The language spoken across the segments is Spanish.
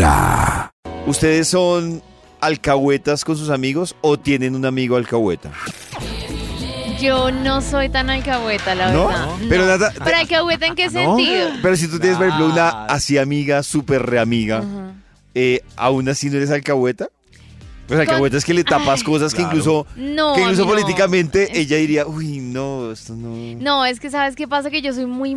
Vibra. ¿Ustedes son alcahuetas con sus amigos o tienen un amigo alcahueta? Yo no soy tan alcahueta, la ¿No? verdad. Pero No. nada- ¿Pero alcahueta en qué sentido? Pero si tú tienes, por ejemplo, una así amiga, súper reamiga, Ajá. eh, ¿aún así no eres alcahueta? Pues alcahueta es que le tapas Ay. cosas que incluso, No, que incluso políticamente ella diría, uy, no, esto no. No, es que sabes qué pasa que yo soy muy,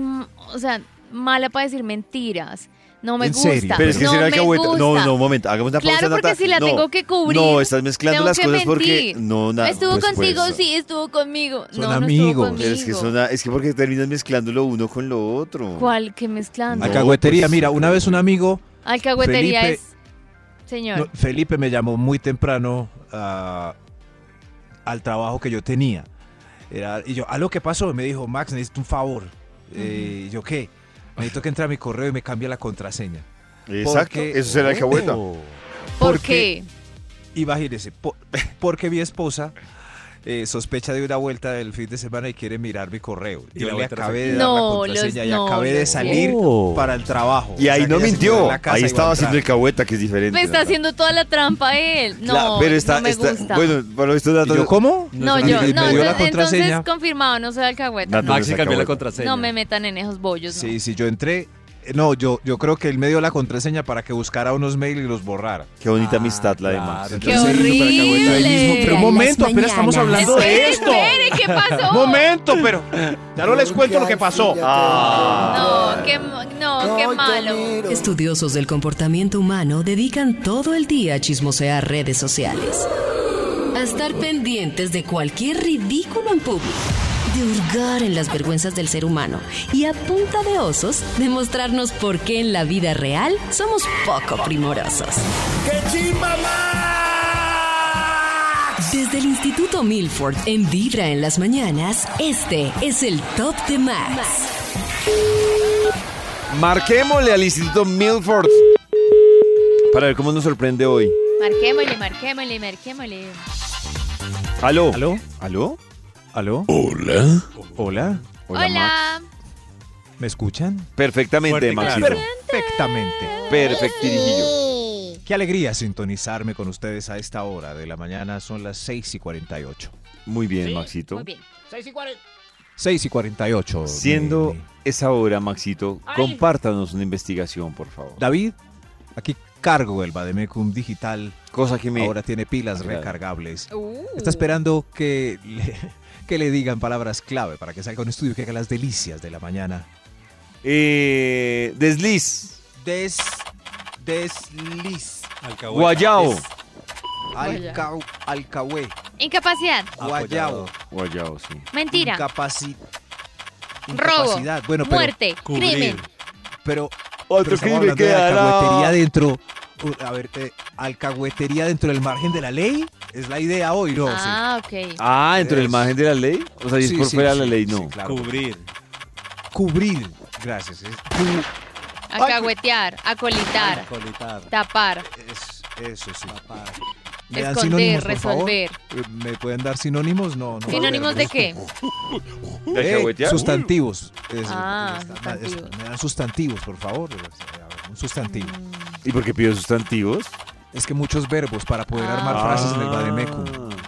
o sea, mala para decir mentiras. No me ¿En gusta. serio? Pero es que no ser me alcahueta. No, gusta. no, un momento, hagamos una pausa. Claro, porque Nata. si la No, tengo que cubrir. No, estás mezclando tengo las que cosas porque. No, nada. Estuvo pues, contigo, pues, sí, estuvo conmigo. Son no, no amigos. estuvo conmigo. Pero es que, son, es que porque terminas mezclando lo uno con lo otro. ¿Cuál? ¿Qué mezclando? No, Alcahuetería, pues, mira, una vez un amigo, Alcahuetería Felipe- es... Señor. no, Felipe, me llamó muy temprano ah, al trabajo que yo tenía. Era- y yo, ¿a lo que pasó? Me dijo, Max, necesito un favor. Eh, y yo, ¿qué? Necesito que entre a mi correo y me cambie la contraseña. Exacto, Porque- eso será alcahueta. Oh. ¿Por porque- qué? Imagínese, po- porque mi esposa eh, sospecha de una vuelta del fin de semana y quiere mirar mi correo. Y Yo le acabé de dar No, la contraseña los- y no, acabé de salir Oh. para el trabajo. Y O ahí sea, no mintió. Ahí estaba haciendo entrar. alcahueta, que es diferente. Me está haciendo toda la trampa él. No, Claro, pero está, no me está- gusta. Bueno, para esto ¿Y Nata, yo cómo? no, yo, no, dio la entonces, confirmado, no soy alcahueta. No, no Maxi es cambió la alcahueta. contraseña. No me metan en esos bollos. Sí, sí, yo entré. No, yo, yo creo que él me dio la contraseña para que buscara unos mails y los borrara. Qué bonita Ah, amistad la de claro. Pero un momento, apenas estamos hablando de esto. espere, ¿qué pasó? Momento, pero ya no les cuento lo que pasó. Ah. No, qué, no, qué malo. Estudiosos del comportamiento humano dedican todo el día a chismosear redes sociales. A estar pendientes de cualquier ridículo en público. De hurgar en las vergüenzas del ser humano. Y a punta de osos, demostrarnos por qué en la vida real somos poco primorosos. Desde el Instituto Milford en Vibra en las mañanas, este es el Top de Max. Marquémosle al Instituto Milford para ver cómo nos sorprende hoy. Marquémosle, marquémosle, marquémosle. ¿Aló? ¿Aló? ¿Aló? ¿Aló? Hola. Hola. Hola. ¿Me escuchan? Perfectamente, Fuerte y Maxito. claro. Perfectamente. Perfectirijillo. Qué alegría sintonizarme con ustedes a esta hora de la mañana. Son las 6 y 48. Muy bien, Maxito. Muy bien. 6 y 48. Siendo mi- mi- esa hora, Maxito, compártanos una investigación, por favor. David, aquí cargo el Bademecum digital. Cosa que me... Ahora tiene pilas recargables. Uh. Está esperando que le, que le digan palabras clave para que salga un estudio que haga las delicias de la mañana. Eh, desliz. Des, desliz. Alcahueta. Guayao. Es- Alca, alcahué. Incapacidad. Guayao. Guayao, sí. Mentira. Incapaci- Robo. incapacidad. Bueno, pero, Muerte. Cubrir. Crimen. pero Otro Pero crimen alcahuetería dentro. Uh, A ver, eh, alcahuetería dentro del margen de la ley. Es la idea hoy, ¿no? Ah, ok. Ah, dentro del Es- margen de la ley. O sea, si es Sí, por sí, fuera de sí, la ley, sí, no. claro. Cubrir. Cubrir. Gracias. Es, Acagüetear. Acolitar. Colitar. Tapar. es- eso sí. Tapar. ¿Me dan Esconder. sinónimos, por favor? Resolver. ¿Me pueden dar sinónimos? No, no. ¿Sinónimos de qué? ¿De Eh, alcahuetear? sustantivos. Es- Ah, es- sustantivos. es- me dan sustantivos, por favor. Un sustantivo. ¿Y por qué pido sustantivos? Es que muchos verbos para poder Ah. armar frases en el Bademecum.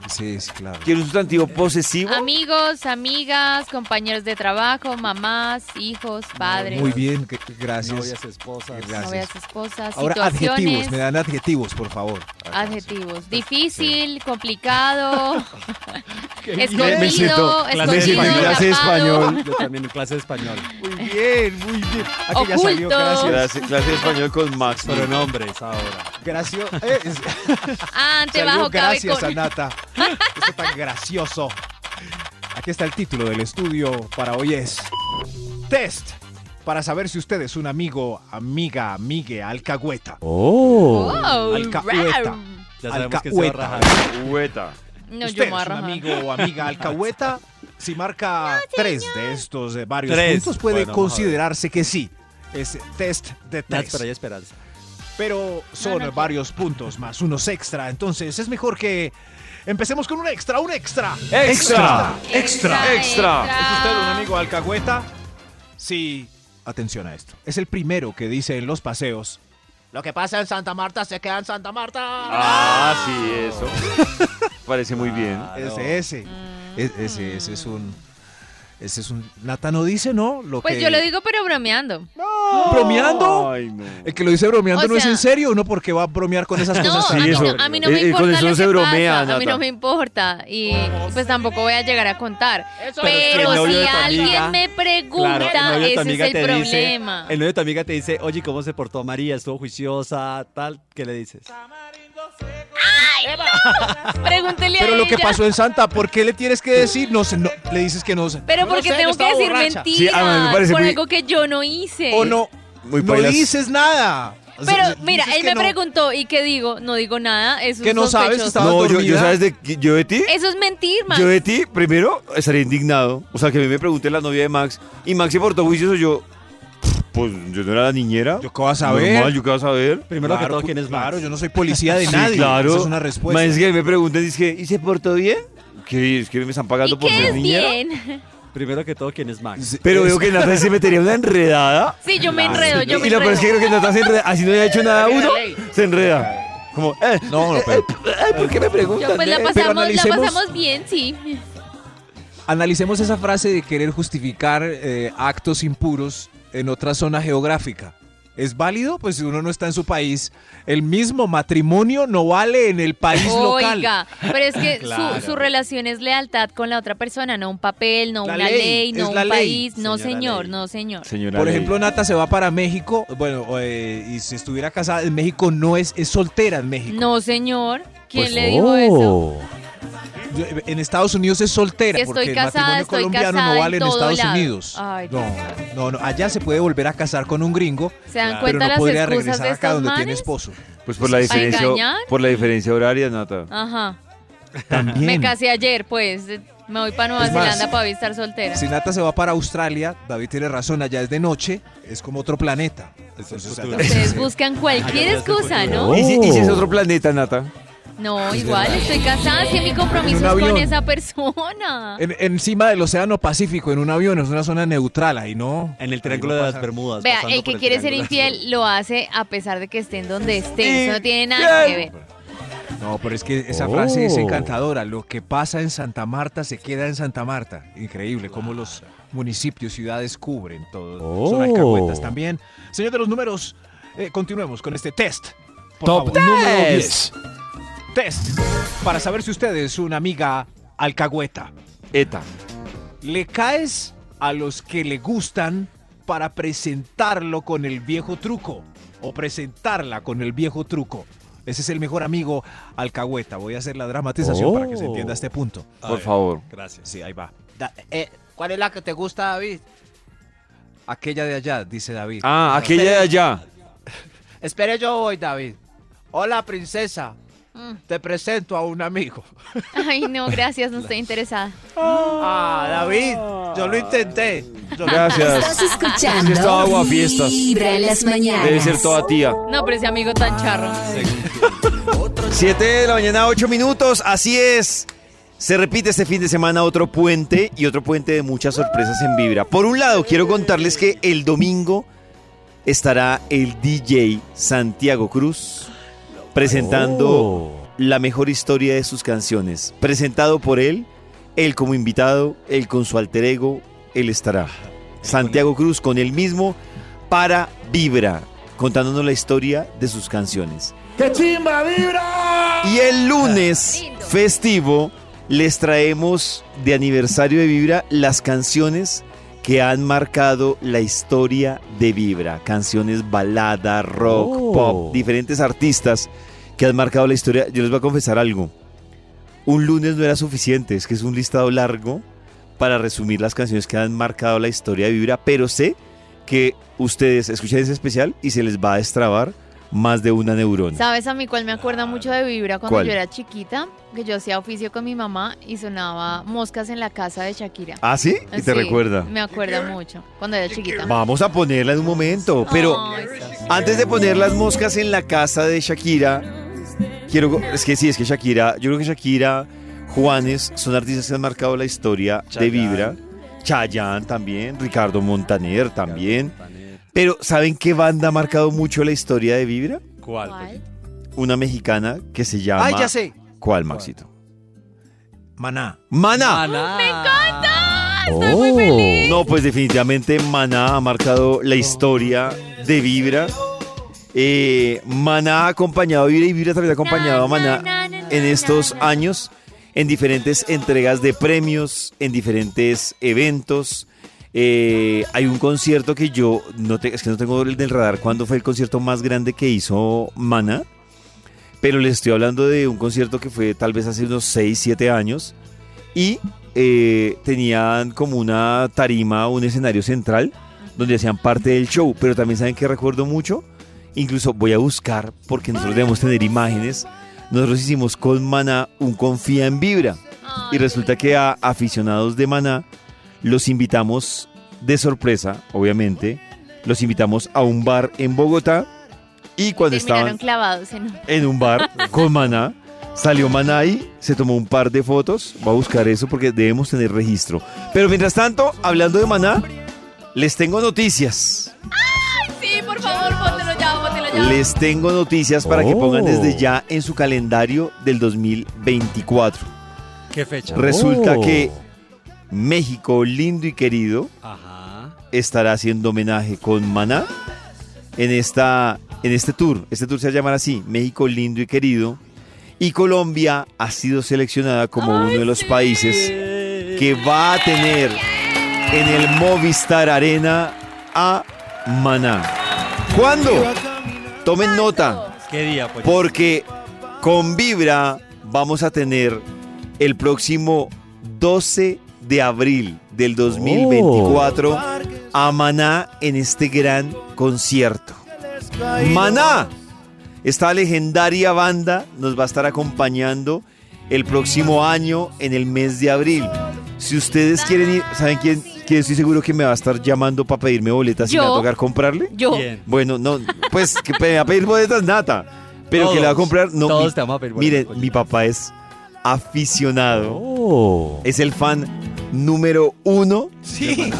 Ah. Sí, sí, claro. ¿Quiero un sustantivo posesivo? Amigos, amigas, compañeros de trabajo, mamás, hijos, padres, Muy bien, que- gracias. Novias, esposas. Gracias. novias, esposas, Ahora adjetivos, me dan adjetivos, por favor. Adjetivos. Difícil, complicado, Me escondido, siento- me siento en escondido, clase de tapado. español. Yo también en clase de español. Muy bien, muy bien. Aquí ya salió, Oculto. gracias. Clase, clase de español con Max. Pero nombres ahora. Gracias. eh, es- Ah, salió antebajo cabe gracias, con... Anata. Esto tan gracioso. Aquí está el título del estudio para hoy es Test para saber si usted es un amigo, amiga, amigue, alcahueta. Oh, Alcahueta. rar. Ya sabemos que se va a Alcahueta. rajar. No, ¿Usted yo me es un amigo o amiga alcahueta? Si marca tres de estos de varios Tres. puntos, puede Bueno, considerarse que sí. Es test de Ya, tres. espera, hay esperanza. Pero son No, no quiero. varios puntos más unos extra. Entonces es mejor que empecemos con un extra, un extra. Extra. Extra, extra. ¿Es usted un amigo alcahueta? Sí. Atención a esto. Es el primero que dice en los paseos. Lo que pasa en Santa Marta se queda en Santa Marta. Ah, sí, eso. Parece muy bien. Claro. Ese, ese. Es- ese, ese es un. Ese es un. Nata no dice, ¿no? Lo Pues que- yo lo digo, pero bromeando. ¿Bromeando? Ay, no. El que lo dice bromeando O no es en serio, uno porque va a bromear con esas No, cosas. a mí, eso. no, a mí no me Eh, eh, con importa eso lo se que bromea, pasa, a mí no me importa y pues tampoco voy a llegar a contar. Eso Pero, novio si alguien amiga- me pregunta, Claro, ese es el dice, problema. el novio de tu amiga te dice, oye, ¿cómo se portó María? ¿Estuvo juiciosa? Tal, ¿qué le dices? Pregúntele Pero a lo que pasó en Santa, ¿por qué le tienes que decir? No sé, no, le dices que no sé. Pero No porque sé, tengo que decir borracha. mentiras Sí, a mí me parece por muy- algo que yo no hice. O no, Muy no pailas. dices nada. O sea, Pero mira, él me no. preguntó y qué digo, no digo nada, eso Que es no sabes, No, yo, sabes de que- yo de ti. Eso es mentir, man. Yo de ti, primero, estaría indignado. O sea, que a mí me pregunte la novia de Max. Y Max se portó juicioso. Yo, pues, yo no era la niñera. ¿Yo qué vas a ver? Normal, yo qué vas a ver. Primero que Claro, todo, ¿quién es Max? Claro, yo no soy policía de Sí, nadie. claro. Esa es una respuesta. Más es que me preguntan, dice que, ¿y se portó bien? ¿Qué? Es que me están pagando ¿Y por qué ser es niñera. bien? Primero que todo, ¿quién es Max? Sí, Pero es- veo que Nata se metería una enredada. Sí, yo me enredo, yo me y lo peor es que enredo. creo que Nata se enreda. Así no haya hecho nada uno, se enreda. Como, eh, No, no, pero ay, ¿por qué me preguntan? Yo, pues la eh? pasamos, la pasamos bien, sí. analicemos esa frase de querer justificar eh, actos impuros en otra zona geográfica. ¿Es válido? Pues si uno no está en su país, el mismo matrimonio no vale en el país local. Oiga, pero es que Claro. su, su relación es lealtad con la otra persona, no un papel, no La una ley, ley, no la un ley, país, no señor, no señor. Señora Por Ley. ejemplo, Nata se va para México, bueno, eh, y si estuviera casada en México no es, es soltera en México. No señor, ¿quién Pues, le dijo eso? Yo- En Estados Unidos es soltera, porque el matrimonio estoy colombiano no vale en, Estados lado. Unidos. Ay, no, Dios. no, no, allá se puede volver a casar con un gringo, ¿Se dan Claro. pero no las podría excusas regresar de acá donde tiene esposo. Pues por la ¿A diferencia, por la diferencia horaria, Nata. Ajá. También. Me casé ayer, pues. Me voy para Nueva Es más, Zelanda para estar soltera. Si Nata se va para Australia, David tiene razón, allá es de noche, es como otro planeta. Entonces, Ustedes buscan cualquier excusa. ¿no? ¿Y, si, y si es otro planeta, Nata? No, igual estoy casada, si mi compromiso es con esa persona. En- encima del Océano Pacífico, en un avión, es una zona neutral, ahí no. En el triángulo de las Bermudas. Vea, pasando el que quiere ser triángulo infiel lo hace a pesar de que estén donde estén. Eso no tiene nada que ver. No, pero es que esa frase es Oh. encantadora. Lo que pasa en Santa Marta se queda en Santa Marta. Increíble cómo los municipios, ciudades cubren todo. Son Oh. alcahuetas también. Señor de los números, eh, continuemos con este test. Por Top favor. Número 10. 10. Test. Para saber si usted es una amiga alcahueta. ETA. ¿Le caes a los que le gustan para presentarlo con el viejo truco? O presentarla con el viejo truco. Ese es el mejor amigo alcahueta. Voy a hacer la dramatización para que se entienda este punto. A Por ver. favor. Gracias. Sí, ahí va. Da- eh, ¿Cuál es la que te gusta, David? Aquella de allá, dice David. Ah, aquella de allá. Espere, yo voy, David. Hola, princesa. Mm. Te presento a un amigo. Ay, no, gracias, no estoy interesada. Ah, David, yo lo intenté. Yo Gracias. Estás escuchando Es que estaba aguafiestas. Vibra en las mañanas. Debe ser toda tía. No, pero ese amigo tan charro. 7 de la mañana, 8 minutos. Así es. Se repite este fin de semana otro puente y otro puente de muchas sorpresas en Vibra. Por un lado, quiero contarles que el domingo estará el DJ Santiago Cruz presentando la mejor historia de sus canciones. Presentado por él, él como invitado, él con su alter ego, él estará. Santiago Cruz con él mismo para Vibra, contándonos la historia de sus canciones. Y el lunes festivo les traemos de aniversario de Vibra las canciones que han marcado la historia de Vibra. Canciones balada, rock, Oh. pop, diferentes artistas que han marcado la historia. Yo les voy a confesar algo. Un lunes no era suficiente, es que es un listado largo para resumir las canciones que han marcado la historia de Vibra, pero sé que ustedes escuchan ese especial y se les va a destrabar más de una neurona. ¿Sabes a mí cuál me acuerda mucho de Vibra cuando ¿Cuál? yo era chiquita? Que yo hacía oficio con mi mamá y sonaba Moscas en la casa de Shakira. ¿Ah, sí? Y te Sí, recuerda. Me acuerda mucho cuando era chiquita. Vamos a ponerla en un momento, pero antes de poner las moscas en la casa de Shakira, quiero, es que sí, es que Shakira, yo creo que Shakira, Juanes son artistas que han marcado la historia de. Vibra, Chayanne también, Ricardo Montaner también, pero ¿saben qué banda ha marcado mucho la historia de Vibra? ¿Cuál? ¿Cuál? Una mexicana que se llama... ¡Ay, ya sé! ¿Cuál, Maxito? Maná. Maná. ¡Me encanta! Estoy muy feliz. No, pues definitivamente Maná ha marcado la historia de Vibra. Eh, Maná ha acompañado a Vibra y Vibra también ha acompañado a Maná en estos años en diferentes entregas de premios, en diferentes eventos. Eh, hay un concierto que yo no te- es que no tengo el del radar cuándo fue el concierto más grande que hizo Maná, pero les estoy hablando de un concierto que fue tal vez hace unos 6, 7 años. Y eh, tenían como una tarima, un escenario central donde hacían parte del show, pero también saben que recuerdo mucho, incluso voy a buscar porque nosotros debemos tener imágenes. Nosotros hicimos con Maná un Confía en Vibra. Y resulta que a aficionados de Maná los invitamos de sorpresa, obviamente, los invitamos a un bar en Bogotá y cuando estaban clavados en un... en un bar con Maná. Salió Maná ahí, se tomó un par de fotos. Va a buscar eso porque debemos tener registro. Pero mientras tanto, hablando de Maná, les tengo noticias. Sí, por favor, póntelo ya, póntelo ya. Les tengo noticias para que Oh. pongan desde ya en su calendario del 2024. ¿Qué fecha? Resulta Oh. que México, lindo y querido, Ajá. estará haciendo homenaje con Maná en, esta, en este tour. Este tour se va a llamar así, México lindo y querido. Y Colombia ha sido seleccionada como uno de los países que va a tener en el Movistar Arena a Maná. ¿Cuándo? Tomen nota, ¿Qué día? Pues? porque con Vibra vamos a tener el próximo 12 de abril del 2024 a Maná en este gran concierto. Maná, esta legendaria banda nos va a estar acompañando el próximo año en el mes de abril. Si ustedes quieren ir, ¿saben quién, quién estoy seguro que me va a estar llamando para pedirme boletas y me va a tocar comprarle? Yo. ¿Quién? Bueno, no, pues que me va a pedir boletas nata. Pero que le va a comprar. No, todos mi- te vamos a pedir boletas, Miren, Pollito. mi papá es aficionado. Oh. Es el fan número uno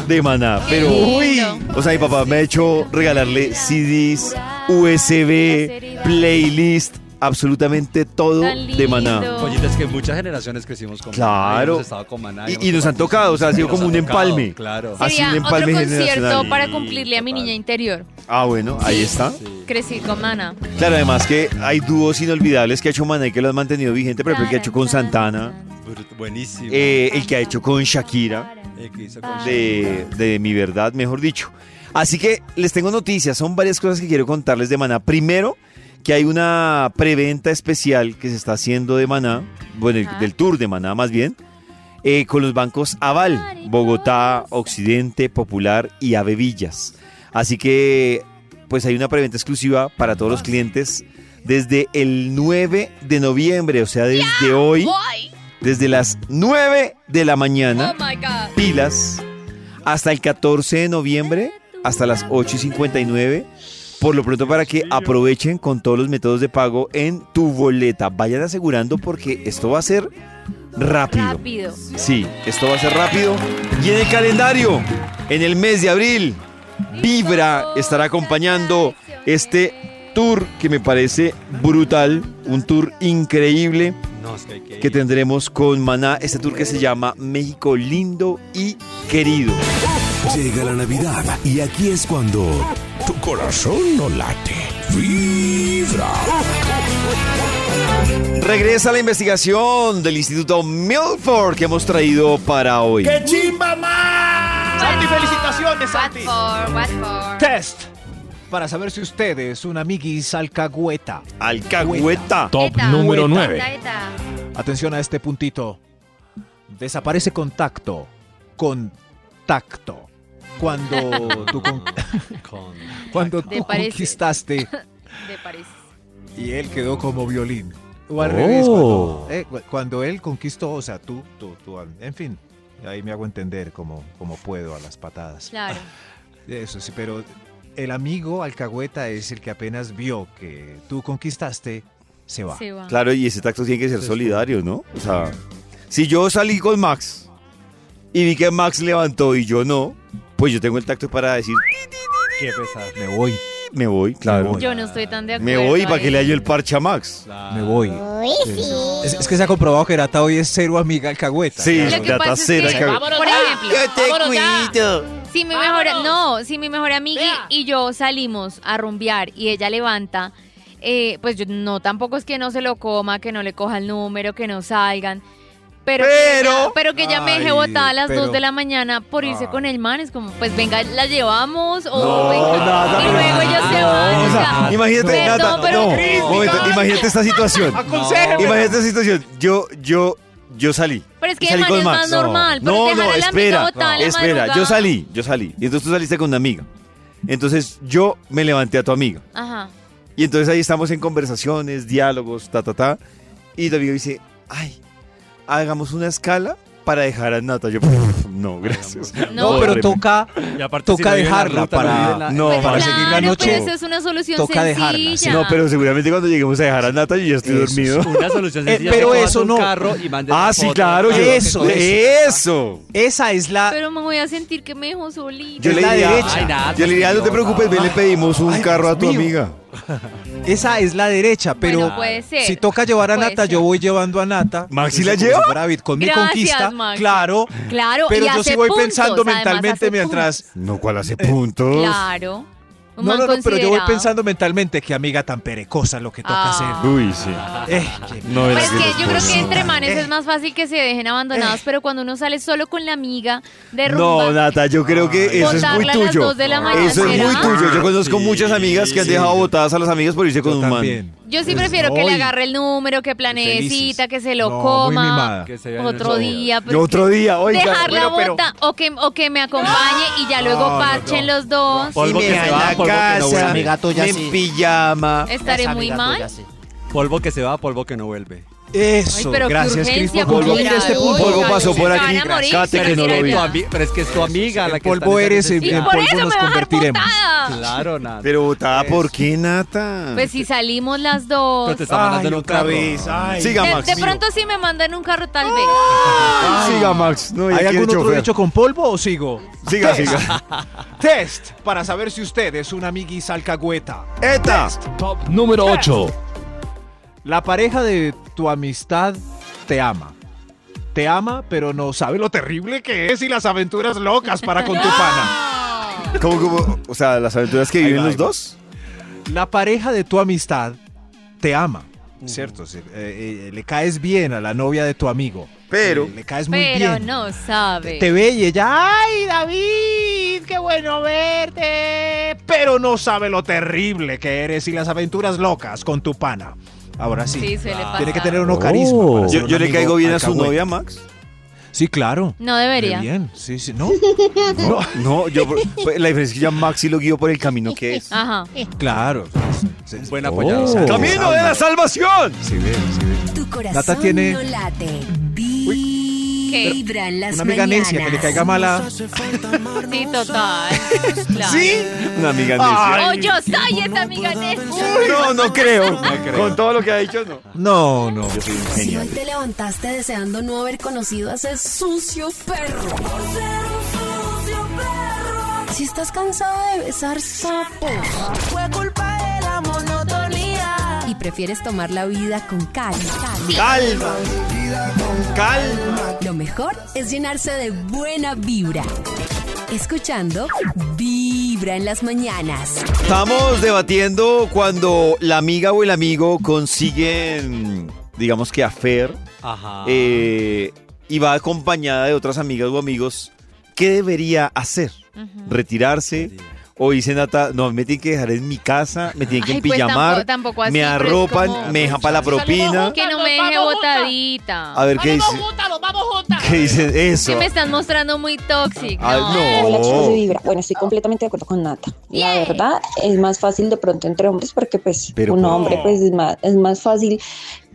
de Maná. Pero, lindo. o sea, mi papá me ha hecho regalarle CDs, USB, playlist, absolutamente todo de Maná. Pollito, es que muchas generaciones crecimos con Claro. Maná, y hemos con Maná, Y- y nos han tocado o sea, ha sido como un tocado, empalme. Claro. Ha sido un empalme otro concierto generacional. para Sí, cumplirle a mi niña interior. Ah, bueno, ahí está. Sí. Crecí con Mana. Claro, además que hay dúos inolvidables que ha hecho Maná y que lo han mantenido vigente, por ejemplo, el que ha hecho con Santana, Brut- Buenísimo. eh, el que ha hecho con Shakira. El que hizo con de, de mi verdad, mejor dicho. Así que les tengo noticias, son varias cosas que quiero contarles de Maná. Primero, que hay una preventa especial que se está haciendo de Maná, bueno, el- Ajá. del tour de Maná más bien, eh, con los bancos Aval, Bogotá, Occidente, Popular y Ave Villas. Así que, pues hay una preventa exclusiva para todos los clientes desde el 9 de noviembre, o sea, desde hoy, desde las 9 de la mañana ¡Oh, pilas hasta el 14 de noviembre, hasta las 8 y 59. Por lo pronto para que aprovechen con todos los métodos de pago en tu boleta. Vayan asegurando porque esto va a ser rápido. Rápido. Sí, esto va a ser rápido. Y en el calendario, en el mes de abril, Vibra estará acompañando este tour que me parece brutal, un tour increíble que tendremos con Maná, este tour que se llama México lindo y querido. Llega la Navidad y aquí es cuando tu corazón no late. Vibra. Regresa la investigación del Instituto Milford que hemos traído para hoy. Santi, felicitaciones, What Santi. for? What for? Test. Para saber si usted es un amiguis alcahueta. Alcahueta. Top Eta. número Eta. 9. Eta, eta. Atención a este puntito. Desaparece contacto. Contacto. Cuando tú, con- cuando ¿Te tú conquistaste y él quedó como violín. O al Oh. revés, cuando, eh, cu- cuando él conquistó, o sea, tú, tú, tú, en fin. Ahí me hago entender como, como puedo a las patadas. Claro. Eso sí, pero el amigo alcahueta es el que apenas vio que tú conquistaste, se va. Se va. Claro, y ese tacto tiene que ser solidario, ¿no? O sea, si yo salí con Max y vi que Max levantó y yo no, pues yo tengo el tacto para decir, Qué pesar. Me voy. Me voy, claro. Yo no estoy tan de acuerdo. Me voy para que le hallo el parche a Max. Me voy. Es, es que se ha comprobado que Nata hoy es cero amiga alcahueta. Sí, Lo que Nata pasa es cera, que, cabrón. por ejemplo, cuido. si mi mejor, no, si mi mejor amiga y yo salimos a rumbear y ella levanta, eh, pues yo no, tampoco es que no se lo coma, que no le coja el número, que no salgan. Pero, que Pero- ella- pero que ella me deje Ay, botada a las pero- 2 de la mañana por irse Ay. con el man. Es como, pues venga, la llevamos o No, venga, nada, y luego ellos se No, van. o o sea, sea, imagínate, Nata, no, momento, imagínate esta situación. Imagínate esta situación. Yo, yo, yo salí. Pero es que salí man con es Max. más normal. pero No, no, espera, espera. Yo salí, yo salí. Y entonces tú saliste con una amiga. Entonces yo me levanté a tu amiga. Ajá. Y entonces ahí estamos en conversaciones, diálogos, ta, ta, ta. Y tu amigo dice, ay, hagamos una escala para dejar a Nata. Yo, no, gracias. No, No, pero toca, Y aparte, toca si no dejarla ruta, para- la- No, Pues para claro, seguir la noche, pero eso es una solución toca sencilla. dejarla, sí. No, pero seguramente cuando lleguemos a dejar a Nata yo ya estoy Eso, dormido. Una solución Eh, pero eso un no. carro y mandes Ah, sí, foto. claro. yo- Eso, eso. esa es la... Pero me voy a sentir que me dejó solita. Yo Es le la diría, derecha. Ay, nada, yo le diría, no te preocupes, ven, le pedimos un Ay, carro a tu mío. amiga. Esa es la derecha, pero Bueno, puede ser. si toca llevar a Puede Nata, ser. yo voy llevando a Nata. ¿Maxi la lleva? con mi conquista, claro. Claro, Pero y yo hace sí voy puntos, pensando además mentalmente hace mientras... No, ¿cuál hace puntos? Claro. Un No, no, no, pero yo voy pensando mentalmente qué amiga tan perecosa lo que toca Ah. hacer. Uy, sí. Eh, No, Pero era es que yo creo que entre manes Eh. es más fácil que se dejen abandonados, pero cuando uno sale solo con la amiga de No, rumba, Nata, yo creo que eso es muy tuyo. dos de la mañana, Eso es muy tuyo. Yo conozco Sí, muchas amigas que han sí. dejado botadas a las amigas por irse con yo un man. Yo sí Pues, prefiero que le agarre el número, que planee cita, que se lo No, muy coma. mimada. Que se Otro día. pero Yo otro que día, oiga. Dejar la bueno, pero- bota o, que, o que me acompañe y ya luego No, no, parchen no. los dos. Polvo y que me se va polvo que no casa, vuelve. Amiga tuya, en sí. pijama. Estaré muy mal. Polvo que se va, polvo que no vuelve. Eso, Ay, gracias, Cris, por Polvo, este mira, punto. Polvo pasó por aquí, Cate, pero que no lo vi. pero es que es tu amiga la que polvo eres en- Y en polvo nos convertiremos. Claro, nada. Pero botada, ¿por qué, Nata? Pues si salimos las dos. Pero te está mandando en un otra carro. vez. Ay. Siga, Max. de pronto sí me mandan un carro tal vez. Siga, Max. ¿Hay algún otro dicho con polvo o sigo? Siga, Test. siga. Test para saber si usted es una amiguis alcahueta. ¡Eta! Top número 8. La pareja de tu amistad te ama. Te ama, pero no sabe lo terrible que es y las aventuras locas para con tu pana. ¿Cómo, cómo? O sea, las aventuras que viven va, los dos. La pareja de tu amistad te ama. ¿Cierto? Eh, eh, le caes bien a la novia de tu amigo. Pero- Eh, le caes muy Pero bien. no sabe. Te ve y ella, ¡ay, David! ¡Qué bueno verte! Pero no sabe lo terrible que eres y las aventuras locas con tu pana. Ahora sí. Sí, suele pasar. Tiene que tener uno carisma. para ser Yo, un yo le amigo caigo bien a su novia, Max. Sí, claro. No debería. Bien, sí, sí. No, no, No, yo, pues, la diferencia es que ya Max sí lo guío por el camino que es. Ajá. claro. Buen apoyado. ¡Camino de la salvación! Sí, ve, sí, ve. Tu corazón Nata tiene- no late. Una amiga mañanas. necia que le caiga mala. Sí, total. Claro. ¿Sí? Una amiga necia. Oh, yo soy esa amiga necia. No, no creo. Con todo lo que ha dicho, no. No, no. Yo soy un Si hoy te levantaste deseando no haber conocido a ese sucio perro. Si estás cansado de besar sapos. Prefieres tomar la vida con calma. Calma. Calma. Lo mejor es llenarse de buena vibra. Escuchando Vibra en las mañanas. Estamos debatiendo cuando la amiga o el amigo consiguen, digamos que afer, Ajá. eh, y va acompañada de otras amigas o amigos, ¿qué debería hacer? ¿Retirarse? O dice Nata, no, me tienen que dejar en mi casa, me tienen que Ay, pues empillamar, tampoco- tampoco así, me pero es arropan, como- me dejan para la propina. Que no me deje botadita. A ver qué dice. ¿Qué dicen eso? Que me están mostrando muy tóxico. Ay, no. Hola chicos de Vibra. Bueno, estoy completamente de acuerdo con Nata. La verdad es más fácil de pronto entre hombres porque pues Pero un ¿por- hombre pues es más, es más fácil.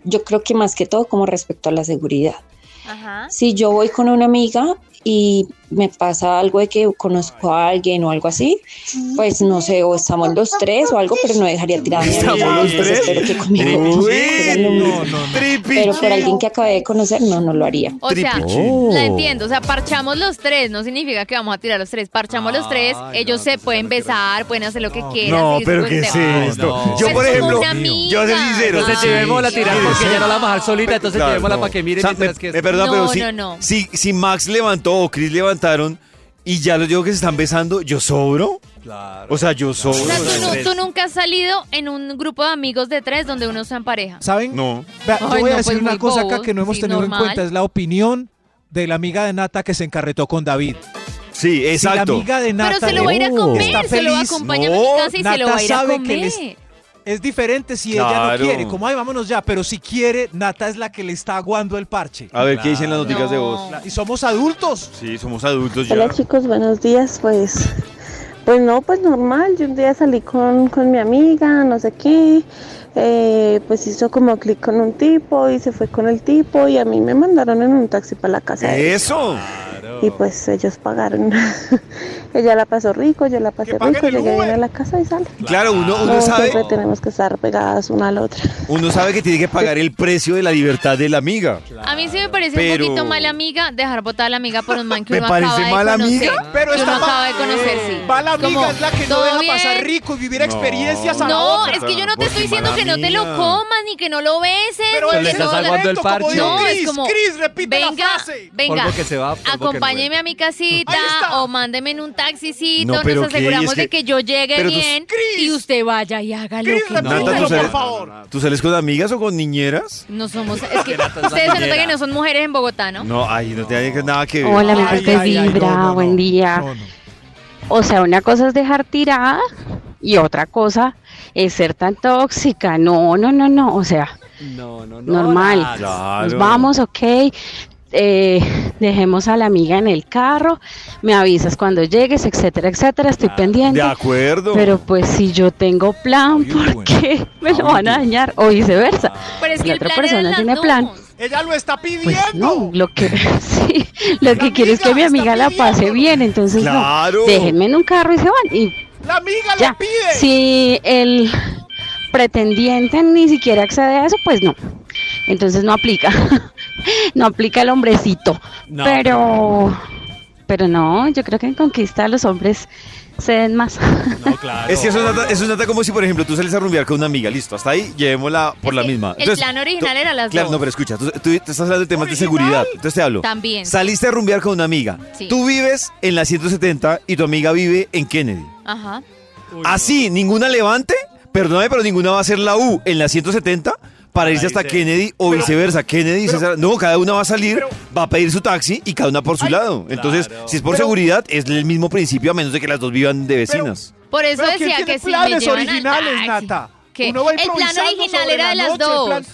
Yo creo que más que todo como respecto a la seguridad. Ajá. Si yo voy con una amiga y me pasa algo de que conozco a alguien o algo así, pues no sé, o estamos los tres o algo, pero no dejaría tirada a mi ¿Estamos amiga, los tres? espero que conmigo Uy, no, no. Tripi. Pero por alguien que acabé de conocer, no, no lo haría. O sea, la entiendo. O sea, parchamos los tres. No significa que vamos a tirar los tres. Parchamos los tres. Ellos no, se pueden no. besar, pueden hacer lo que quieran. No, pero ¿qué es esto? no. Yo, por ejemplo, yo ser sincero. Entonces llevémosla a tirar sí. porque ella no la va a bajar solita, entonces llevémosla no. para que miren me, perdona, No, pero no, no. Si Max levantó o Chris levantaron y ya los digo que se están besando, ¿yo sobro? Claro. O sea, yo sobro. O sea, tú, tú nunca has salido en un grupo de amigos de tres donde uno está en pareja. ¿Saben? No. Vea, yo Ay, voy a no, decir pues una cosa acá que no hemos sí, tenido normal. en cuenta, es la opinión de la amiga de Nata que se encarretó con David. Sí, Si la exacto. amiga de Nata Pero se lo va a ir a comer, se lo va a feliz, acompañar a No, mi casa y se lo va a ir a sabe comer. Es diferente si ella no quiere, como ay, vámonos ya, pero si quiere, Nata es la que le está aguando el parche. A ver, ¿qué dicen las noticas de voz? Y somos adultos. Sí, somos adultos ya. Hola chicos, buenos días. Pues, pues no, pues normal. Yo un día salí con, con mi amiga, no sé qué. eh, pues hizo como clic con un tipo y se fue con el tipo y a mí me mandaron en un taxi para la casa. de Y pues ellos pagaron. Ella la pasó rico, yo la pasé rico, llegué bien a la casa y sale. Claro, uno, uno No sabe, siempre tenemos que estar pegadas una a la otra. uno sabe que tiene que pagar el precio de la libertad de la amiga. A mí sí me parece Pero- un poquito mala amiga dejar botar a la amiga por un man que ¿Me uno parece acaba de mala conocer. amiga? Pero esta uno acaba de conocer, sí. Mala amiga Como, es la que no ¿todo deja bien? pasar rico y vivir experiencias a la No, otra. es que yo no te estoy diciendo que no te lo comas ni que no lo beses. Pero le que estás no- aguando el parche. No, Chris, es como, Chris, repite la venga, frase. venga, que se va, no acompáñeme a mi casita o mándeme en un taxicito, No, pero nos ¿qué? aseguramos Es que- de que yo llegue pero tú- bien y usted vaya y haga lo que repítelo, Nata, quiera. ¿tú por sales, favor. ¿tú sales con amigas o con niñeras? No somos, es que ustedes se nota niñera. que no son mujeres en Bogotá, ¿no? No, ay, no tiene nada que ver. Hola, Ay, de ay, ay, Vibra, no, no, no. buen día. No, no. O sea, una cosa es dejar tirada y otra cosa es ser tan tóxica. No, no, no, no. O sea, No, no, no. normal. Claro. Nos vamos, ok. Eh, dejemos a la amiga en el carro, me avisas cuando llegues, etcétera, etcétera. Estoy pendiente. De acuerdo. Pero pues si yo tengo plan, ¿por qué me lo How van a dañar? O viceversa. Pero es Si que el otra persona tiene dos. plan, Ella lo está Pues pidiendo. no, lo que sí, lo La que quiero es que mi amiga la pase bien, entonces Claro. no, déjenme en un carro y se van y La amiga ya. le pide. Si el pretendiente ni siquiera accede a eso, pues no. Entonces no aplica. no aplica el hombrecito. No, pero pero no, yo creo que en conquista los hombres ceden más. No, claro. Es que eso es, nata, eso es nata como si, por ejemplo, tú sales a rumbear con una amiga, listo, hasta ahí, llevémosla por Es la misma. el plan original era las Claro, dos. no, pero escucha, tú, tú- tú estás hablando de temas de seguridad, entonces te hablo. También. Saliste a rumbear con una amiga. Sí. Tú vives en la 170 y tu amiga vive en Kennedy. Ajá. Uy, Así, ninguna levante, perdóname, pero ninguna va a hacer la U en la 170 para irse hasta. Kennedy o viceversa. Kennedy, César- no, cada una va a salir, va a pedir su taxi y cada una por su lado. Entonces, si es por seguridad, es el mismo principio a menos de que las dos vivan de vecinas. Por eso Pero ¿quién decía tiene que si me planes llevan al originales, taxi. Nata? ¿Qué? Uno va El plan improvisando original sobre era la de las noche, el dos. plan-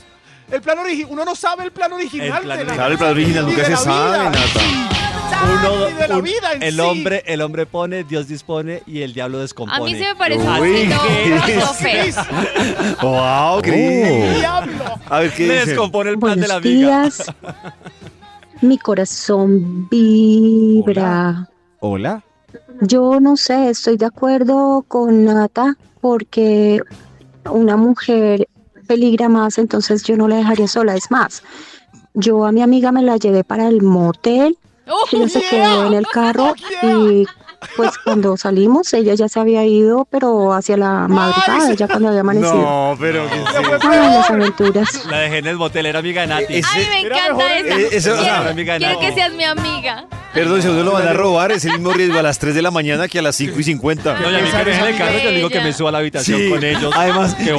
El plan original, uno no sabe el plan original El plan de la original. Claro, el plan original y nunca se sabe. Nata. Uno, de la un- vida en el sí. hombre, el hombre pone, Dios dispone y el diablo descompone. A mí sí me parece un Uy, ¿qué poquito. ¡Wow, Cris! Diablo. A ver, ¿qué Le dice? descompone el plan de la Buenos días. Mi corazón vibra. Hola. Yo no sé, estoy de acuerdo con Nata porque una mujer peligra más, entonces yo no la dejaría sola. Es más, yo a mi amiga me la llevé para el motel, ella se quedó en el carro y pues cuando salimos ella ya se había ido, pero hacia la madrugada, ya cuando había amanecido. No, pero ¿qué es Se fue eso? Ay, las aventuras. La dejé en el motel, era amiga de Nati. Ese- Ay, me encanta esa. eh, ese- o sea, quiero amiga de quiero que seas mi amiga. Perdón, si a uno lo van a robar, es el mismo riesgo a las 3 de la mañana que a las 5 y 50. No, y a mí que me dejen en el carro, yo digo que me suba a la habitación Sí. con ellos. Además, yo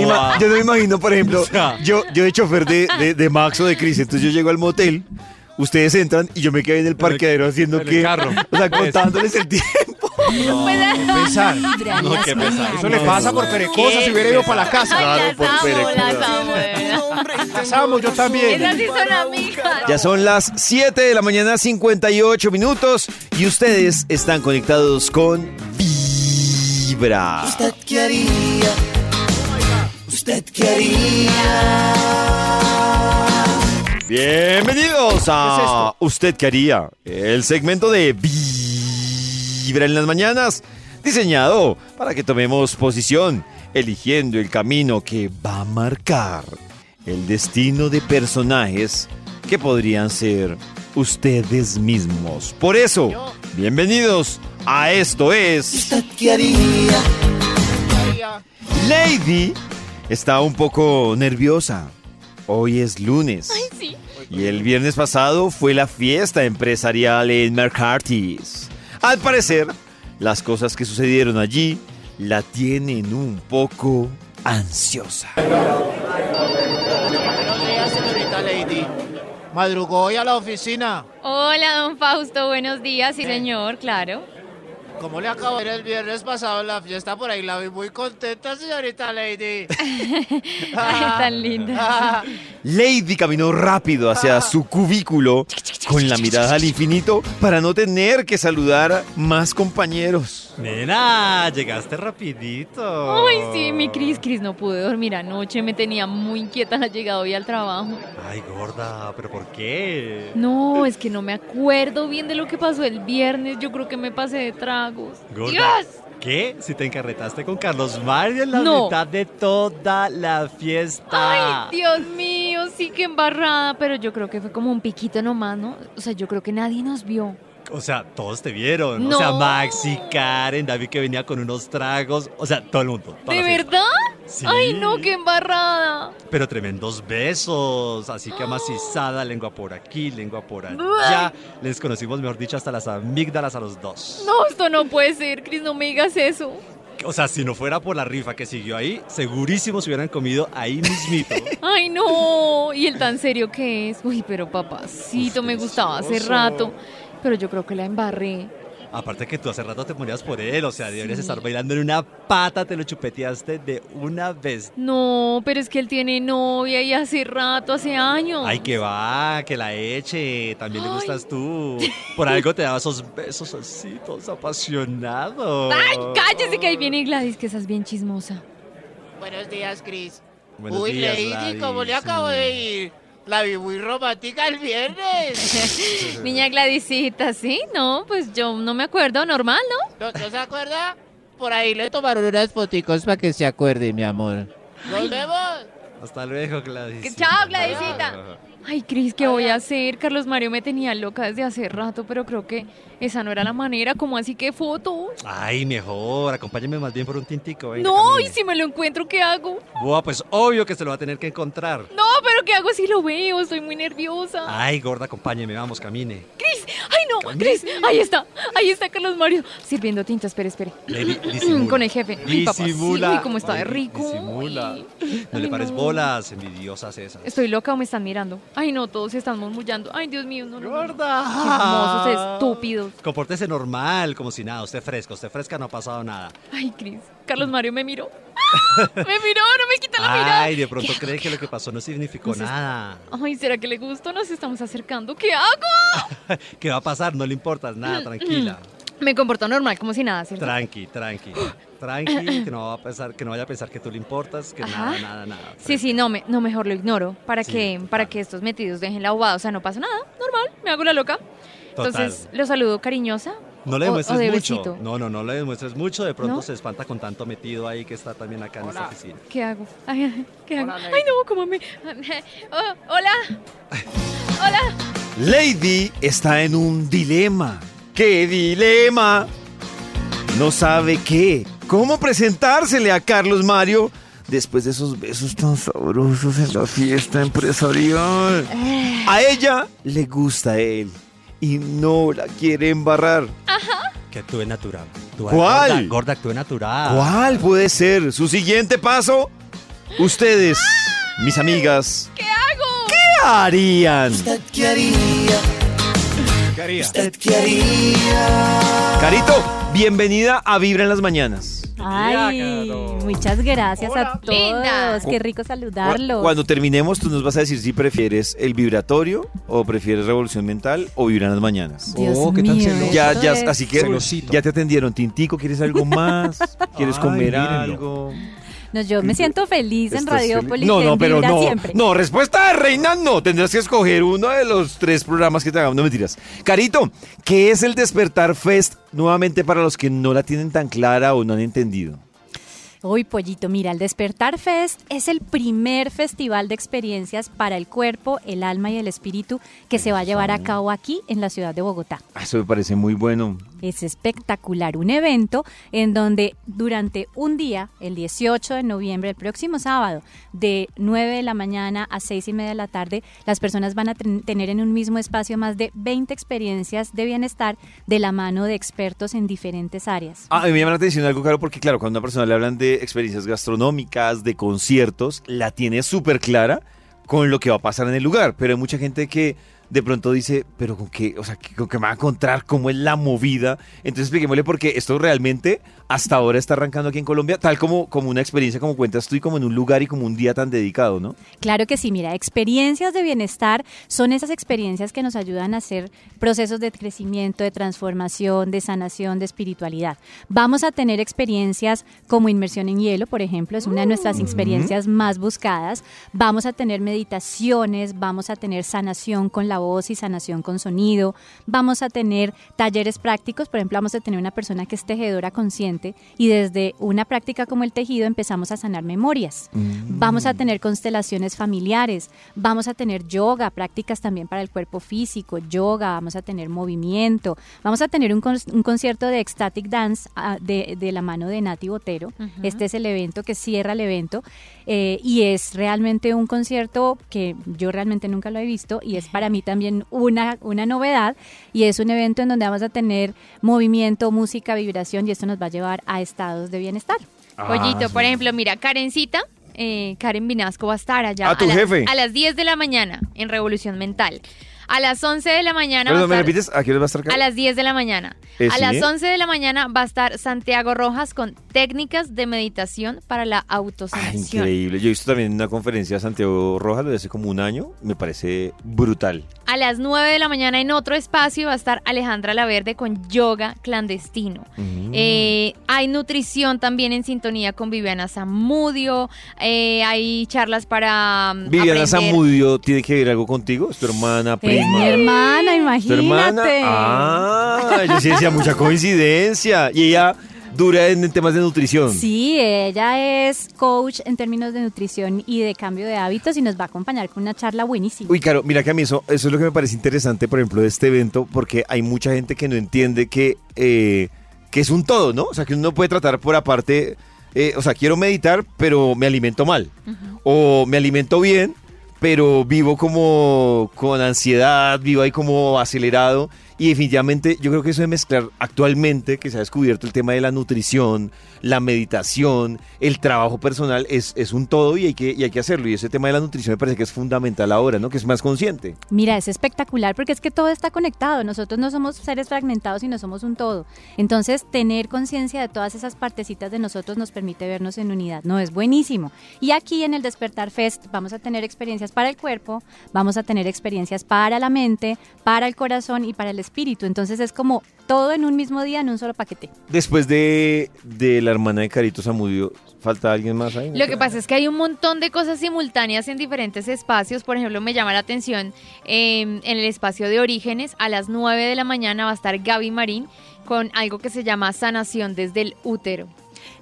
no me imagino, por ejemplo, O sea. yo, yo de chofer de, de, de Max o de Chris, entonces yo llego al motel, ustedes entran y yo me quedé en el parqueadero haciendo que, carro. o sea, Pues. contándoles el tiempo. No, Pesar. no, qué pesar. Eso le pasa por perecosa si hubiera ido para la casa. Claro, por las amo, perecuda. las amo, yo también. Esas sí son amigas. Ya son las 7 de la mañana, 58 minutos, y ustedes están conectados con Vibra. ¿Usted qué haría? ¿Usted qué haría? Bienvenidos a ¿Usted qué haría? El segmento de Vibra en las mañanas, diseñado para que tomemos posición, eligiendo el camino que va a marcar el destino de personajes que podrían ser ustedes mismos. Por eso, bienvenidos a Esto es... Lady está un poco nerviosa. Hoy es lunes. sí. Y el viernes pasado fue la fiesta empresarial en McCarthy's. Al parecer, las cosas que sucedieron allí la tienen un poco ansiosa. Buenos días, señorita Lady. ¿Madrugó hoy a la oficina? Hola, don Fausto, buenos días, sí señor, claro. ¿Cómo le acabo de ir el viernes pasado en la fiesta por ahí? La vi muy contenta, señorita Lady. Ay, tan linda. Lady caminó rápido hacia su cubículo con la mirada al infinito para no tener que saludar más compañeros. Nena, llegaste rapidito. Ay, sí, mi Cris, Cris no pude dormir anoche, me tenía muy inquieta la llegada hoy al trabajo. Ay, gorda, ¿pero por qué? No, es que no me acuerdo bien de lo que pasó el viernes, yo creo que me pasé de tragos. Gorda, ¡Dios! ¿Qué? Si te encarretaste con Carlos Mario en la No. mitad de toda la fiesta. Ay, Dios mío, sí que embarrada, pero yo creo que fue como un piquito nomás, ¿no? O sea, yo creo que nadie nos vio. O sea, todos te vieron. No. O sea, Maxi, Karen, David que venía con unos tragos. O sea, todo el mundo. ¿De fiesta. Sí. Ay, no, qué embarrada. Pero tremendos besos. Así que amacizada, lengua por aquí, lengua por allá. Les conocimos, mejor dicho, hasta las amígdalas a los dos. No, esto no puede ser, Cris, no me digas eso. O sea, si no fuera por la rifa que siguió ahí, segurísimo se hubieran comido ahí mismito. Ay, no. ¿Y el tan serio que es? Uy, pero papacito, me gustaba hace rato. Pero yo creo que la embarré. Aparte que tú hace rato te morías por él, o sea, deberías estar bailando en una pata, te lo chupeteaste de una vez. No, pero es que él tiene novia y hace rato, hace años. Ay, que va, que la eche, también le gustas tú. Por algo te daba esos besos así, todos apasionados. Ay, cállese que ahí viene Gladys, que esa es bien chismosa. Buenos días, Chris. Buenos Uy, días, Lady, Gladys. ¿cómo le acabo de ir? La vi muy romántica el viernes. Niña Gladysita, ¿sí? No, pues yo no me acuerdo, normal, ¿no? ¿No, no se acuerda? Por ahí le tomaron unas foticos para que se acuerde, mi amor. Nos vemos. Hasta luego, Gladys. Chao, Gladysita. Ay, Cris, ¿qué voy a hacer? Carlos Mario me tenía loca desde hace rato, pero creo que esa no era la manera. ¿Cómo así que fotos? Ay, mejor, acompáñame más bien por un tintico. venga, No, camine. y si me lo encuentro, ¿qué hago? Buah, pues obvio que se lo va a tener que encontrar. No, pero ¿qué hago si lo veo? Estoy muy nerviosa. Ay, gorda, acompáñeme, vamos, camine. Cris, ay no, Cris, ahí está, ahí está Carlos Mario, sirviendo tinta, espere, espere. Lady, disimula. Con el jefe. Ay, papá, sí, Disimula. uy, cómo está de rico. Disimula. No le pares no. bolas, envidiosas esas. ¿Estoy loca o me están mirando? Ay, no, todos se están murmullando. Ay, Dios mío, no, no. no. ¡Gorda! Qué hermosos, estúpidos. Compórtese normal, como si nada. Usted fresco, usted fresca, no ha pasado nada. Ay, Cris, Carlos Mario me miró. ¡Ah! Me miró, no me quita la mirada. Ay, de pronto ¿Qué cree que lo que pasó no significó Entonces- nada. Ay, ¿será que le gustó? Nos estamos acercando. ¿Qué hago? ¿Qué va a pasar? No le importa Mm, nada, tranquila. Me comporto normal, como si nada, ¿cierto? Tranqui, tranqui. Tranqui, que no, va a pensar, que no vaya a pensar que tú le importas, que nada, nada, nada. Sí, sí, no, me, no, mejor lo ignoro para Sí, que para que estos metidos dejen la bobada. O sea, no pasa nada, normal, me hago la loca. Total. Entonces, lo saludo cariñosa. No le demuestres o de mucho. besito. No, no, no le demuestres mucho. De pronto ¿No? se espanta con tanto metido ahí que está también acá en esta oficina. ¿Qué hago? Ay, ay, ¿qué hago? Hola, Ay, no, ¿cómo me...? Oh, hola. Hola. Lady está en un dilema. ¿Qué dilema? No sabe qué. ¿Cómo presentársele a Carlos Mario después de esos besos tan sabrosos en la fiesta empresarial? A ella le gusta él y no la quiere embarrar. Que actúe natural. ¿Cuál? Gorda, gorda, actúe natural. ¿Cuál puede ser su siguiente paso? Ustedes, mis amigas, ¿Qué hago? ¿qué harían? ¿Qué haría? Carito, bienvenida a Vibra en las Mañanas. Ay, muchas gracias a todos. Linda. Qué rico saludarlos. Cuando terminemos, tú nos vas a decir si prefieres el vibratorio o prefieres revolución mental o vibra en las mañanas. Dios Oh, ¿qué tan mío, celoso? Ya, ya, así que Celosito. ya te atendieron. Tintico, ¿quieres algo más? ¿Quieres Ay, comer mírenlo. algo? No, yo me siento feliz en ¿Estás feliz? Radiopolis. No, no, pero no. siempre. No, respuesta de reina no. Tendrás que escoger uno de los tres programas que te hagamos. No mentiras. Carito, ¿qué es el Despertar Fest nuevamente para los que no la tienen tan clara o no han entendido? Uy, pollito, mira, el Despertar Fest es el primer festival de experiencias para el cuerpo, el alma y el espíritu que se va a llevar a cabo aquí en la ciudad de Bogotá. Ah, Eso me parece muy bueno. Es espectacular, un evento en donde durante un día, el 18 de noviembre, el próximo sábado, de 9 de la mañana a 6 y media de la tarde, las personas van a ten- tener en un mismo espacio más de 20 experiencias de bienestar de la mano de expertos en diferentes áreas. Ah, me llama la atención algo, claro, porque claro, cuando a una persona le hablan de experiencias gastronómicas, de conciertos, la tiene súper clara con lo que va a pasar en el lugar. Pero hay mucha gente que de pronto dice, pero con qué, o sea, con qué me va a encontrar, cómo es la movida. Entonces expliquémosle porque esto realmente hasta ahora está arrancando aquí en Colombia, tal como, como una experiencia como cuentas tú y como en un lugar y como un día tan dedicado, ¿no? Claro que sí, mira, experiencias de bienestar son esas experiencias que nos ayudan a hacer procesos de crecimiento, de transformación, de sanación, de espiritualidad. Vamos a tener experiencias como inmersión en hielo, por ejemplo, es una de nuestras experiencias más buscadas. Vamos a tener meditaciones, vamos a tener sanación con la voz y sanación con sonido. Vamos a tener talleres prácticos, por ejemplo, vamos a tener una persona que es tejedora consciente y desde una práctica como el tejido empezamos a sanar memorias. Vamos a tener constelaciones familiares, vamos a tener yoga, prácticas también para el cuerpo físico, yoga, vamos a tener movimiento, vamos a tener un, con- un concierto de ecstatic dance ah, de, de la mano de Nati Botero. Este es el evento que cierra el evento eh, y es realmente un concierto que yo realmente nunca lo he visto y es para mí también una, una novedad y es un evento en donde vamos a tener movimiento, música, vibración y esto nos va a llevar a estados de bienestar. Pollito, por ejemplo, mira, Karencita, eh, Karen Vinasco va a estar allá Ah, tu a, las- jefe. a las 10 de la mañana en Revolución Mental. A las 11 de la mañana va a Perdón, ¿me estar- repites? ¿A qué hora va a estar acá? A las 10 de la mañana. Eh, a sí. las 11 de la mañana va a estar Santiago Rojas con técnicas de meditación para la Ah, autosanación. increíble. Yo he visto también una conferencia de Santiago Rojas lo de hace como un año. Me parece brutal. A las 9 de la mañana en otro espacio va a estar Alejandra Laverde con yoga clandestino. Mm. Eh, hay nutrición también en sintonía con Viviana Zamudio. Eh, hay charlas para mm, Viviana aprender. Zamudio, ¿tiene que ver algo contigo? ¿Es tu hermana, Es prima? mi hermana, ¿Tu imagínate. hermana? Ah, yo sí decía mucha coincidencia. Y ella dura en, temas de nutrición. Sí, ella es coach en términos de nutrición y de cambio de hábitos y nos va a acompañar con una charla buenísima. Uy, Caro, mira que a mí eso, eso es lo que me parece interesante, por ejemplo, de este evento, porque hay mucha gente que no entiende que, eh, que es un todo, ¿no? O sea, que uno puede tratar por aparte, eh, o sea, quiero meditar, pero me alimento mal. O me alimento bien, pero vivo como con ansiedad, vivo ahí como acelerado. Y definitivamente yo creo que eso de mezclar actualmente, que se ha descubierto el tema de la nutrición, la meditación, el trabajo personal, es, es un todo y hay, que, y hay que hacerlo. Y ese tema de la nutrición me parece que es fundamental ahora, ¿no? Que es más consciente. Mira, es espectacular porque es que todo está conectado. Nosotros no somos seres fragmentados, sino somos un todo. Entonces, tener conciencia de todas esas partecitas de nosotros nos permite vernos en unidad. No, es buenísimo. Y aquí en el Despertar Fest vamos a tener experiencias para el cuerpo, vamos a tener experiencias para la mente, para el corazón y para el espíritu. Entonces, es como todo en un mismo día, en un solo paquete. Después de, de la hermana de Carito Zamudio, ¿falta alguien más ahí? Lo que pasa es que hay un montón de cosas simultáneas en diferentes espacios. Por ejemplo, me llama la atención eh, en el espacio de Orígenes. A las 9 de la mañana va a estar Gaby Marín con algo que se llama sanación desde el útero.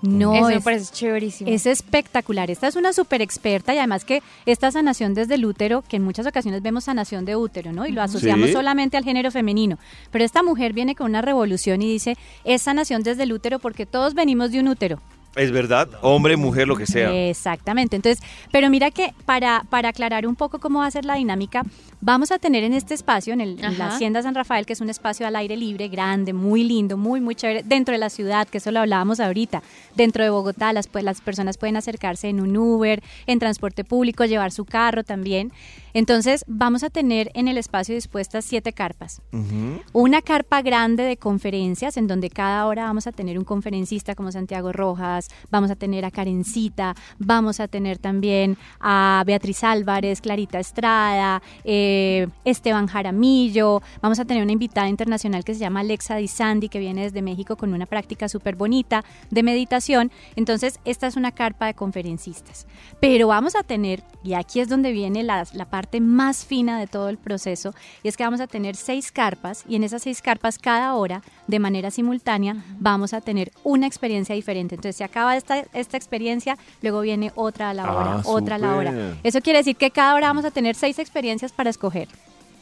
No, Eso me es- parece chéverísimo. Es espectacular. Esta es una súper experta y además que esta sanación desde el útero, que en muchas ocasiones vemos sanación de útero, ¿no? Y lo asociamos Sí. solamente al género femenino. Pero esta mujer viene con una revolución y dice, es sanación desde el útero porque todos venimos de un útero. Es verdad, hombre, mujer, lo que sea. Exactamente. Entonces, pero mira que para, para aclarar un poco cómo va a ser la dinámica, vamos a tener en este espacio, en, el, en la. Hacienda San Rafael, que es un espacio al aire libre, grande, muy lindo, muy, muy chévere, dentro de la ciudad, que eso lo hablábamos ahorita, dentro de Bogotá, las, pues, las personas pueden acercarse en un Uber, en transporte público, llevar su carro también. Entonces, vamos a tener en el espacio dispuestas siete carpas. Una carpa grande de conferencias en donde cada hora vamos a tener un conferencista como Santiago Rojas, vamos a tener a Karencita, vamos a tener también a Beatriz Álvarez, Clarita Estrada, eh, Esteban Jaramillo, vamos a tener una invitada internacional que se llama Alexa Di Sandy, que viene desde México con una práctica súper bonita de meditación. Entonces, esta es una carpa de conferencistas. Pero vamos a tener, y aquí es donde viene la, la parte más fina de todo el proceso, y es que vamos a tener seis carpas, y en esas seis carpas cada hora, de manera simultánea, vamos a tener una experiencia diferente. Entonces, se acaba esta, esta experiencia, luego viene otra a la hora, Ah, otra a la hora. Eso quiere decir que cada hora vamos a tener seis experiencias para escoger.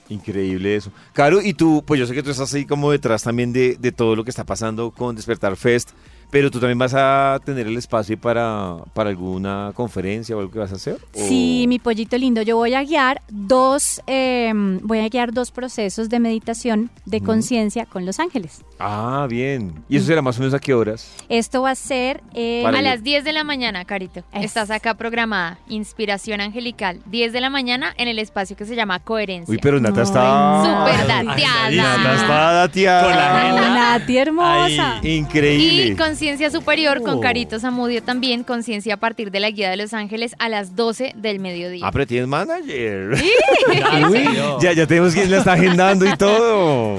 Increíble eso. Caro, y tú, pues yo sé que tú estás ahí como detrás también de, de todo lo que está pasando con Despertar Fest, pero tú también vas a tener el espacio para, para alguna conferencia o algo que vas a hacer. ¿O- Sí, mi pollito lindo. Yo voy a guiar dos, eh, voy a guiar dos procesos de meditación de conciencia con los ángeles. Ah, bien. ¿Y eso será más o menos a qué horas? Esto va a ser eh, a las 10 de la mañana, Carito. Es- Estás acá programada. Inspiración angelical. 10 de la mañana en el espacio que se llama Coherencia. Uy, pero Nata No, está... Súper Nata dateada. está dateada. Con la. Nati hermosa. Increíble. Y Conciencia Superior con Oh. Carito Zamudio también. Conciencia a partir de la Guía de los Ángeles a las 12 del mediodía. Ah, pero tienes manager. Dio. ya, ya tenemos quien la está agendando y todo.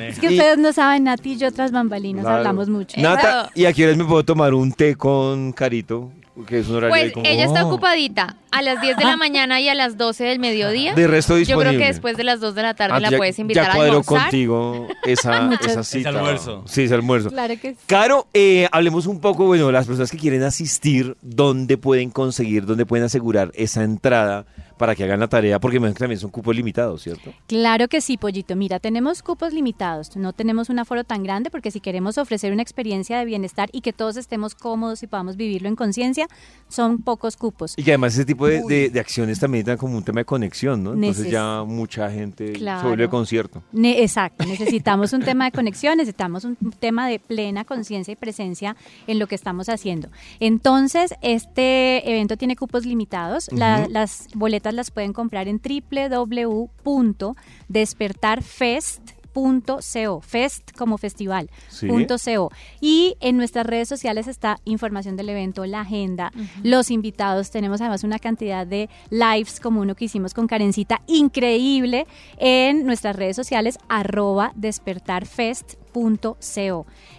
Es que Y- ustedes no saben, Nati y yo tras bambalinas Claro. hablamos mucho. Nata, ¿y a qué horas me puedo tomar un té con Carito? Que es un horario ahí Pues como... ella está Oh. ocupadita a las 10 de la mañana y a las 12 del mediodía. De resto Yo disponible. creo que después de las 2 de la tarde Ah, la ya- puedes invitar ya a cuadro almorzar. contigo esa, esa cita. almuerzo. Sí, ese almuerzo. Claro que sí. Caro, eh, hablemos un poco, bueno, las personas que quieren asistir, ¿dónde pueden conseguir, dónde pueden asegurar esa entrada para que hagan la tarea? Porque me imagino que también son cupos limitados, ¿cierto? Claro que sí, Pollito. Mira, tenemos cupos limitados. No tenemos un aforo tan grande porque si queremos ofrecer una experiencia de bienestar y que todos estemos cómodos y podamos vivirlo en conciencia, son pocos cupos. Y que además ese tipo de, de- de acciones también dan como un tema de conexión, ¿no? Entonces Neces- ya mucha gente Claro. se vuelve concierto. Ne- exacto, necesitamos un tema de conexión, necesitamos un tema de plena conciencia y presencia en lo que estamos haciendo. Entonces, este evento tiene cupos limitados. La- las boletas las pueden comprar en www.despertarfest.co, fest como festival, Sí. punto .co. Y en nuestras redes sociales está información del evento, la agenda, los invitados. Tenemos además una cantidad de lives como uno que hicimos con Karencita increíble en nuestras redes sociales arroba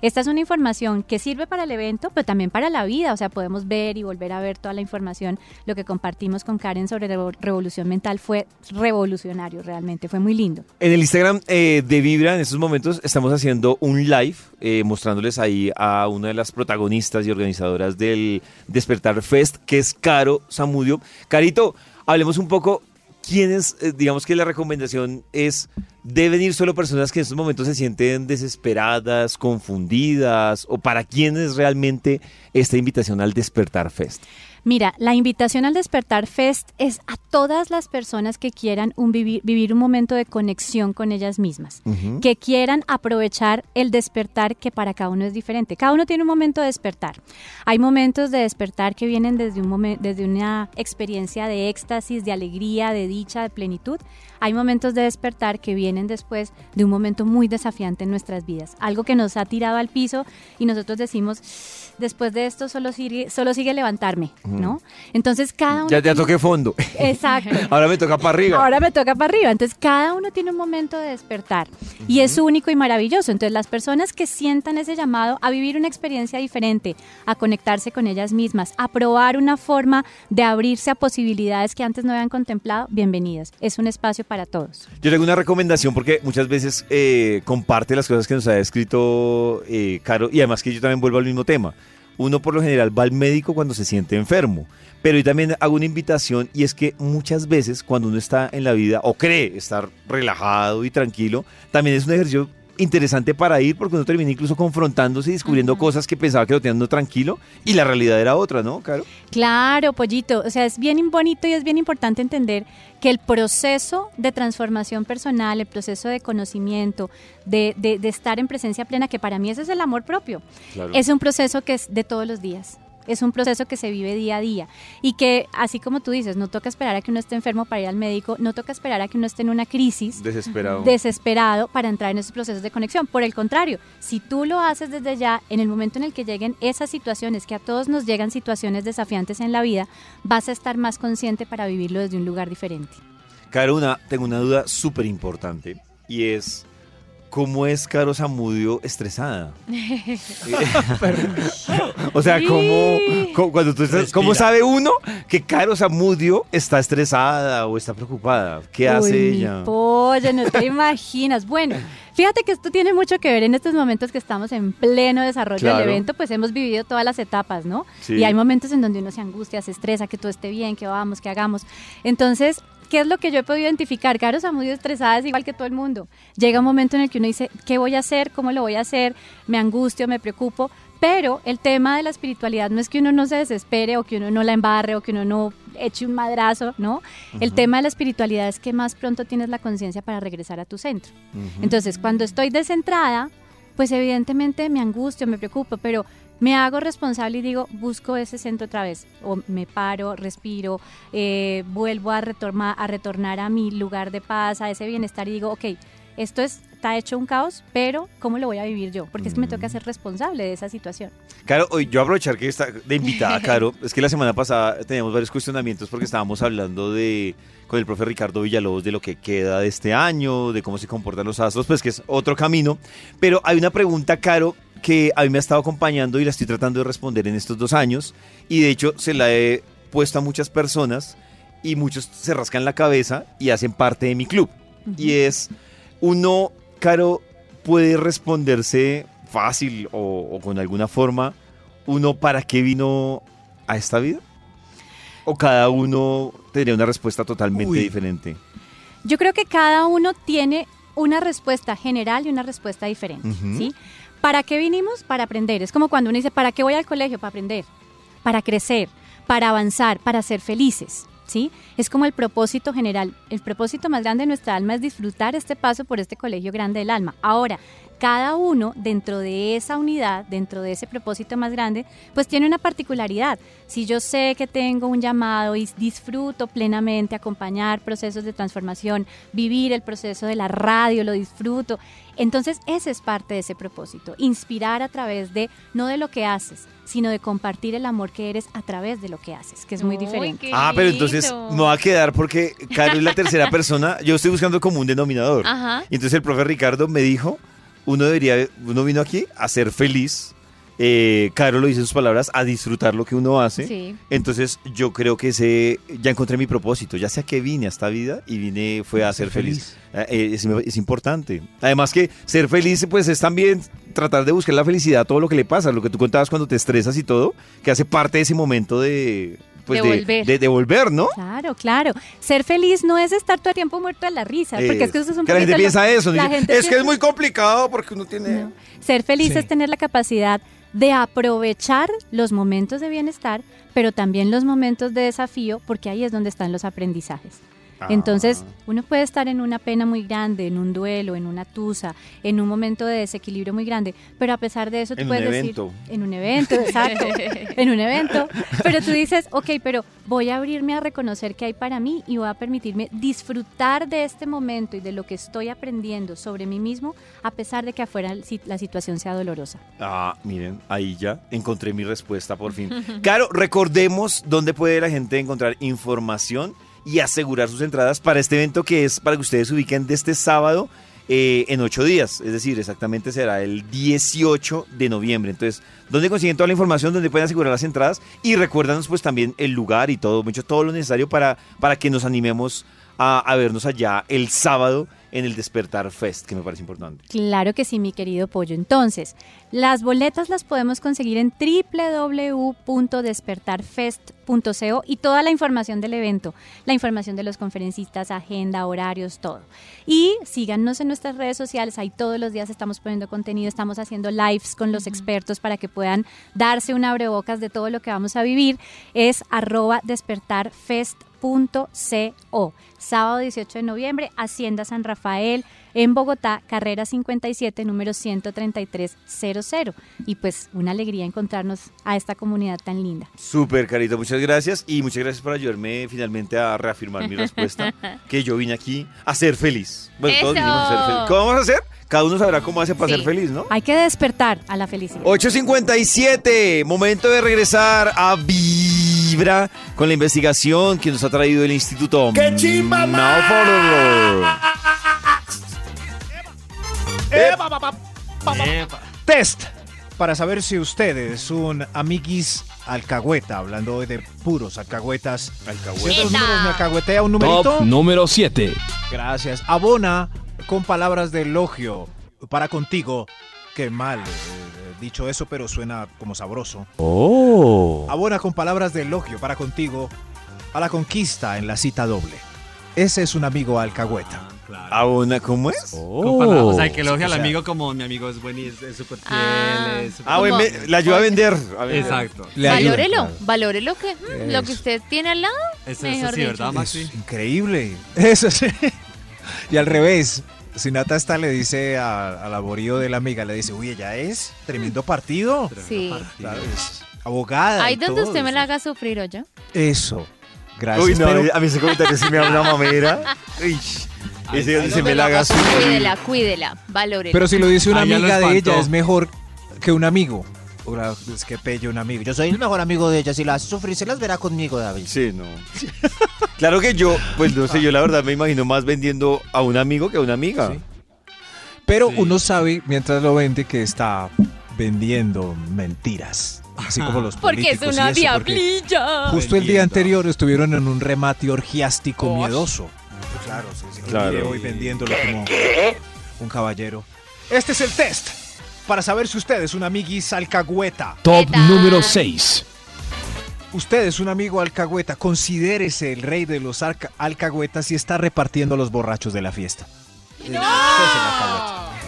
Esta es una información que sirve para el evento, pero también para la vida. O sea, podemos ver y volver a ver toda la información. Lo que compartimos con Karen sobre revo- revolución mental fue revolucionario realmente, fue muy lindo. En el Instagram eh, de Vibra, en estos momentos, estamos haciendo un live eh, mostrándoles ahí a una de las protagonistas y organizadoras del Despertar Fest, que es Caro Zamudio. Carito, hablemos un poco. ¿Quiénes, eh, digamos que la recomendación es, deben ir solo personas que en estos momentos se sienten desesperadas, confundidas, o para quiénes realmente esta invitación al Despertar Fest? Mira, la invitación al Despertar Fest es a todas las personas que quieran un vivir, vivir un momento de conexión con ellas mismas, que quieran aprovechar el despertar que para cada uno es diferente. Cada uno tiene un momento de despertar. Hay momentos de despertar que vienen desde, un momen- desde una experiencia de éxtasis, de alegría, de dicha, de plenitud. Hay momentos de despertar que vienen después de un momento muy desafiante en nuestras vidas, algo que nos ha tirado al piso y nosotros decimos, después de esto solo sigue, solo sigue levantarme, ¿no? Entonces cada uno... Ya, ya toqué fondo. Exacto. Ahora me toca para arriba. Ahora me toca para arriba. Entonces, cada uno tiene un momento de despertar y es único y maravilloso. Entonces, las personas que sientan ese llamado a vivir una experiencia diferente, a conectarse con ellas mismas, a probar una forma de abrirse a posibilidades que antes no habían contemplado, bienvenidas. Es un espacio para todos. Yo tengo una recomendación porque muchas veces eh, comparte las cosas que nos ha escrito eh, Caro y además que yo también vuelvo al mismo tema. Uno por lo general va al médico cuando se siente enfermo, pero yo también hago una invitación y es que muchas veces cuando uno está en la vida o cree estar relajado y tranquilo, también es un ejercicio interesante para ir porque uno termina incluso confrontándose y descubriendo cosas que pensaba que lo tenían tranquilo y la realidad era otra, ¿no, Caro? Claro, pollito. O sea, es bien bonito y es bien importante entender que el proceso de transformación personal, el proceso de conocimiento, de, de- de estar en presencia plena, que para mí ese es el amor propio, Claro. es un proceso que es de todos los días. Es un proceso que se vive día a día y que, así como tú dices, no toca esperar a que uno esté enfermo para ir al médico, no toca esperar a que uno esté en una crisis Desesperado. desesperado para entrar en esos procesos de conexión. Por el contrario, si tú lo haces desde ya, en el momento en el que lleguen esas situaciones, que a todos nos llegan situaciones desafiantes en la vida, vas a estar más consciente para vivirlo desde un lugar diferente. Caruna, tengo una duda súper importante y es, ¿cómo es Caro Zamudio estresada? O sea, ¿cómo, cómo- cuando tú estás- ¿cómo sabe uno que Caro Zamudio está estresada o está preocupada? ¿Qué hace Uy, ella? pollo, no te imaginas. Bueno, fíjate que esto tiene mucho que ver en estos momentos que estamos en pleno desarrollo Claro. del evento, pues hemos vivido todas las etapas, ¿no? Sí. Y hay momentos en donde uno se angustia, se estresa, que todo esté bien, que vamos, que hagamos. Entonces, ¿qué es lo que yo he podido identificar? Caro Samudio estresada es igual que todo el mundo. Llega un momento en el que uno dice, ¿qué voy a hacer? ¿Cómo lo voy a hacer? Me angustio, me preocupo. Pero el tema de la espiritualidad no es que uno no se desespere o que uno no la embarre o que uno no eche un madrazo, ¿no? El Ujú. tema de la espiritualidad es que más pronto tienes la conciencia para regresar a tu centro. Entonces, cuando estoy descentrada, pues evidentemente me angustio, me preocupo, pero me hago responsable y digo, busco ese centro otra vez. O me paro, respiro, eh, vuelvo a, retorma- a retornar a mi lugar de paz, a ese bienestar y digo, ok, esto es- está hecho un caos, pero ¿cómo lo voy a vivir yo? Porque es que me toca ser responsable de esa situación. Claro, hoy yo aprovechar que está de invitada, Caro, es que la semana pasada teníamos varios cuestionamientos porque estábamos hablando de con el profe Ricardo Villalobos de lo que queda de este año, de cómo se comportan los astros, pues que es otro camino. Pero hay una pregunta, Caro, que a mí me ha estado acompañando y la estoy tratando de responder en estos dos años. Y de hecho se la he puesto a muchas personas y muchos se rascan la cabeza y hacen parte de mi club. Y es, uno, Caro, puede responderse fácil o, o con alguna forma, uno para qué vino a esta vida? ¿O cada uno tendría una respuesta totalmente Uy. diferente? Yo creo que cada uno tiene una respuesta general y una respuesta diferente. ¿sí? ¿Para qué vinimos? Para aprender. Es como cuando uno dice, ¿para qué voy al colegio? Para aprender, para crecer, para avanzar, para ser felices, ¿sí? Es como el propósito general. El propósito más grande de nuestra alma es disfrutar este paso por este colegio grande del alma. Ahora, cada uno dentro de esa unidad, dentro de ese propósito más grande, pues tiene una particularidad. Si yo sé que tengo un llamado y disfruto plenamente acompañar procesos de transformación, vivir el proceso de la radio, lo disfruto, entonces ese es parte de ese propósito, inspirar a través de, no de lo que haces, sino de compartir el amor que eres a través de lo que haces, que es muy diferente. Ah, pero entonces me va a quedar porque Caro es la tercera persona. Yo estoy buscando como un denominador. Ajá. Y entonces el profe Ricardo me dijo, uno debería, uno vino aquí a ser feliz. Eh, Caro lo dice en sus palabras, a disfrutar lo que uno hace. Sí. Entonces yo creo que ese, ya encontré mi propósito, ya sé a qué vine a esta vida y vine fue a ser feliz. Eh, es, es importante. Además que ser feliz pues es también tratar de buscar la felicidad a todo lo que le pasa, lo que tú contabas cuando te estresas y todo, que hace parte de ese momento de... Pues De de, volver. de- de volver, ¿no? Claro, claro. Ser feliz no es estar todo el tiempo muerto de la risa, porque es que eso es un que la gente poquito lo- piensa eso. la gente es que piensa- es muy complicado porque uno tiene... Ser feliz Sí. es tener la capacidad de aprovechar los momentos de bienestar, pero también los momentos de desafío, porque ahí es donde están los aprendizajes. Ah. Entonces, uno puede estar en una pena muy grande, en un duelo, en una tusa, en un momento de desequilibrio muy grande, pero a pesar de eso tú En un puedes evento. decir en un evento, exacto, en un evento, pero tú dices, ok, pero voy a abrirme a reconocer qué hay para mí y voy a permitirme disfrutar de este momento y de lo que estoy aprendiendo sobre mí mismo, a pesar de que afuera la situación sea dolorosa. Ah, miren, ahí ya encontré mi respuesta por fin. Claro, recordemos dónde puede la gente encontrar información y asegurar sus entradas para este evento que es para que ustedes se ubiquen de este sábado eh, en ocho días. Es decir, exactamente será el 18 de noviembre. Entonces, ¿dónde consiguen toda la información? ¿Dónde pueden asegurar las entradas? Y recuérdanos pues también el lugar y todo, mucho, todo lo necesario para, para que nos animemos a, a vernos allá el sábado en el Despertar Fest, que me parece importante. Claro que sí, mi querido pollo. Entonces, las boletas las podemos conseguir en www.despertarfest.co y toda la información del evento, la información de los conferencistas, agenda, horarios, todo. Y síganos en nuestras redes sociales, ahí todos los días estamos poniendo contenido, estamos haciendo lives con los expertos para que puedan darse un abrebocas de todo lo que vamos a vivir. Es arroba despertarfest.co. Sábado 18 de noviembre, Hacienda San Rafael, en Bogotá, carrera 57, número 13300. Y pues una alegría encontrarnos a esta comunidad tan linda. Súper, Carito, muchas gracias. Y muchas gracias por ayudarme finalmente a reafirmar mi respuesta, que yo vine aquí a ser feliz. Bueno, todos a ser. ¿Cómo vamos a hacer? Cada uno sabrá cómo hace para Sí. ser feliz, ¿no? Hay que despertar a la felicidad. 8.57, momento de regresar a Vibra con la investigación que nos ha traído el Instituto ¡Qué chimba, Test para saber si usted es un amiguis alcahueta, hablando hoy de puros alcahuetas. ¿Ciertos Eta. números me alcahuetea un numerito? Top número 7. Gracias. Abona con palabras de elogio para contigo. Qué mal, eh, dicho eso, pero suena como sabroso. Oh. Abona con palabras de elogio para contigo a la conquista en la cita doble. Ese es un amigo alcahueta. ¿Abona cómo es? Con palabras, o sea, que elogia O al sea- amigo como mi amigo es buenísimo, es súper fiel, Ah. es súper- Ah, bueno, me- la ayuda a vender. a vender. Exacto. Le ayuda, valórelo, claro. valórelo que mm, lo que Eso. usted tiene al lado. Eso, mejor eso sí, dicho. ¿verdad, Es Maxi? increíble. Eso sí. Y al revés, si Nata está le dice a- al aborío de la amiga, le dice, uy, ella es tremendo partido. Sí. Abogada. Ahí donde todo, usted me la haga sufrir, ¿oye? Eso. Gracias. Uy, no, pero- a mí- a mí ese comentario sí me da una mamera. Uy, ese donde se me la haga sufrir. Cuídela, cuídela, valórela. Pero si lo dice una amiga de ella, es mejor que un amigo. Es que pello un amigo. Yo soy el mejor amigo de ella. Si la hace sufrir, se las verá conmigo, David. Sí, no. Claro que yo, pues no sé, yo la verdad me imagino más vendiendo a un amigo que a una amiga. Sí. Pero Sí. uno sabe, mientras lo vende, que está vendiendo mentiras. Así como los Porque es una eso, diablilla. Justo el día anterior estuvieron en un remate orgiástico Osh. miedoso. Claro, sí, sí. Claro. Hoy vendiéndolo como un caballero. Este es el test para saber si usted es un amiguis alcahueta. Top número 6. Usted es un amigo alcahueta. Considérese el rey de los alca- alcahuetas y está repartiendo los borrachos de la fiesta.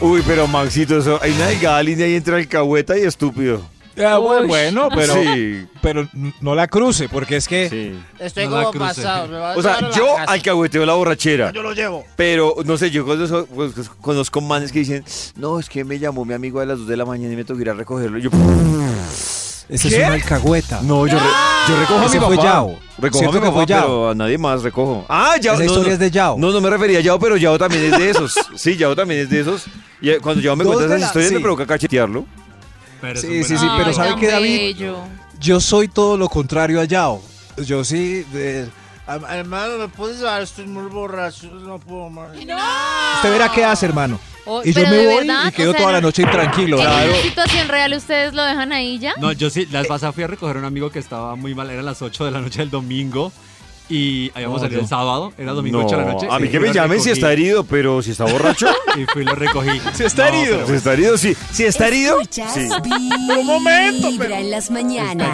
Uy, pero Maxito, eso, hay una delgada línea ahí entre alcahueta y estúpido. Ah, bueno, bueno, pero, Sí. pero no la cruce, porque es que Sí. Estoy No como cruce. pasado. me va a O sea, a yo casa. alcahueteo la borrachera. yo lo llevo. Pero, no sé, yo conozco, pues, conozco manes que dicen, no, es que me llamó mi amigo a las 2 de la mañana y me tocó ir a recogerlo. Y yo, Ese ¿Qué? es un alcahueta. no, yo, re- yo recojo a Ese mi fue papá. Yao. Recojo a Siento mi que fue papá, Yao. pero a nadie más recojo. Ah, Yao. Esa no, historia no. es de Yao. No, no me refería a Yao, pero Yao también es de esos. Sí, Yao también es de esos. Y eh, cuando Yao me cuenta esas la- historias me sí. provoca cachetearlo. Pero Sí, sí, sí, pero ¿sabe qué, David? bello. Yo soy todo lo contrario a Yao. Yo sí. Am- Hermano, ¿me puedes llevar? Estoy muy borracho. No puedo más. usted verá qué hace, hermano. Oh, Y yo me de voy verdad, y quedo o sea, toda la no- noche intranquilo. En Claro. una situación real, ¿ustedes lo dejan ahí ya? No, yo sí, la vez pasada fui a recoger a un amigo que estaba muy mal, eran las 8 de la noche del domingo y habíamos salido el sábado, era domingo No, 8 de la noche. a mí y que me lo llamen si recogí. está herido, pero si está borracho. Y fui y lo recogí. Si está No, herido. pero si está herido, sí. Si está herido, Escuchas sí. Vibra un momento, en las Está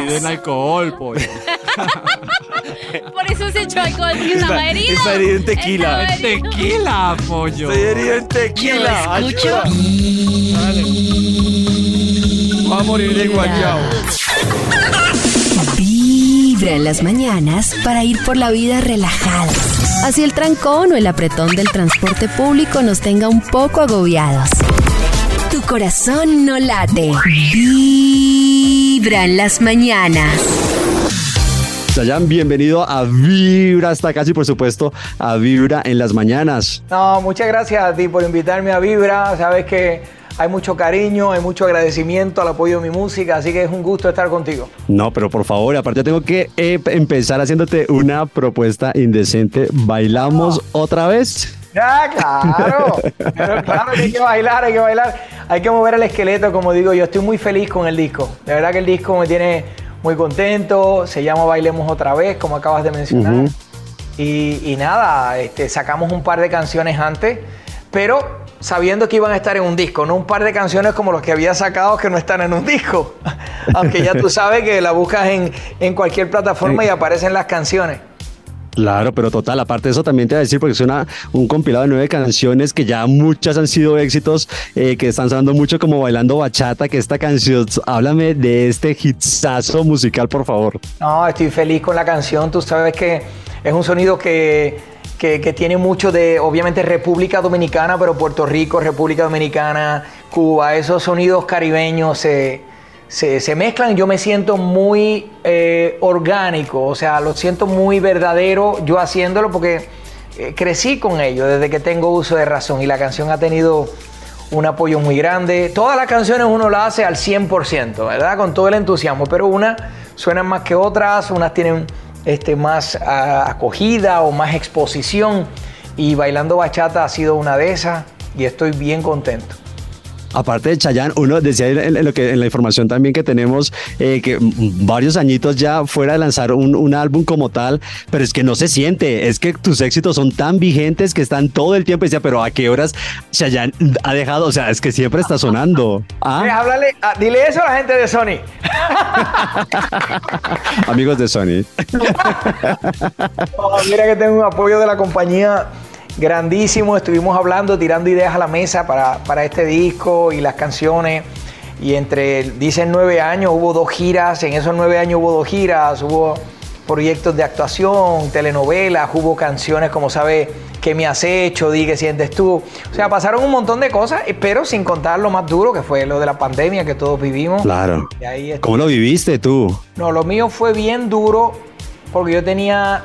herido en alcohol, pollo. Por eso se echó alcohol, porque Está- estaba herido. está herido en tequila. Estaba herido. Tequila, pollo. Estoy herido en tequila. ayuda. Va a morir de guayao. Vibra en las mañanas para ir por la vida relajados. Así el trancón o el apretón del transporte público nos tenga un poco agobiados. Tu corazón no late. Vibra en las mañanas. Sayan, bienvenido a Vibra hasta casi, por supuesto, a Vibra en las mañanas. No, muchas gracias a ti por invitarme a Vibra. Sabes que hay mucho cariño, hay mucho agradecimiento al apoyo de mi música, así que es un gusto estar contigo. No, pero por favor, aparte tengo que eh, empezar haciéndote una propuesta indecente. ¿Bailamos otra vez? Ah, claro, pero claro que hay que bailar, hay que bailar, hay que mover el esqueleto, como digo yo, estoy muy feliz con el disco. De verdad que el disco me tiene muy contento, se llama Bailemos otra vez, como acabas de mencionar. Y nada, este, sacamos un par de canciones antes, pero sabiendo que iban a estar en un disco, no un par de canciones como los que había sacado que no están en un disco. Aunque ya tú sabes que la buscas en, en cualquier plataforma y aparecen las canciones. Claro, pero total, aparte de eso también te voy a decir, porque es una, un compilado de nueve canciones que ya muchas han sido éxitos, eh, que están sonando mucho como Bailando Bachata, que esta canción, háblame de este hitsazo musical, por favor. No, estoy feliz con la canción. Tú sabes que Es un sonido que, que, tiene mucho de, obviamente, República Dominicana, pero Puerto Rico, República Dominicana, Cuba, esos sonidos caribeños se, se, mezclan. Yo me siento muy eh, orgánico, o sea, lo siento muy verdadero yo haciéndolo porque eh, crecí con ello desde que tengo uso de razón y la canción ha tenido un apoyo muy grande. Todas las canciones uno las hace al 100%, ¿verdad? Con todo el entusiasmo, pero unas suenan más que otras, unas tienen este, más ah, acogida o más exposición y Bailando Bachata ha sido una de esas y estoy bien contento. Aparte de Chayanne, uno decía en, en lo que, en la información también que tenemos eh, que varios añitos ya fuera de lanzar un, un álbum como tal, pero es que no se siente, es que tus éxitos son tan vigentes que están todo el tiempo. Y decía, pero ¿a qué horas Chayanne ha dejado? O sea, es que siempre está sonando. ¿Ah? Eh, háblale, ah, dile eso a la gente de Sony. Amigos de Sony. Oh, mira que tengo un apoyo de la compañía grandísimo. Estuvimos hablando, tirando ideas a la mesa para, para este disco y las canciones. Y entre, dicen nueve años, hubo dos giras. En esos nueve años hubo dos giras, hubo proyectos de actuación, telenovelas, hubo canciones como sabes ¿Qué me has hecho? Di que sientes tú. O sea, pasaron un montón de cosas, pero sin contar lo más duro que fue lo de la pandemia que todos vivimos. Claro. Ahí. ¿Cómo lo viviste tú? No, lo mío fue bien duro porque yo tenía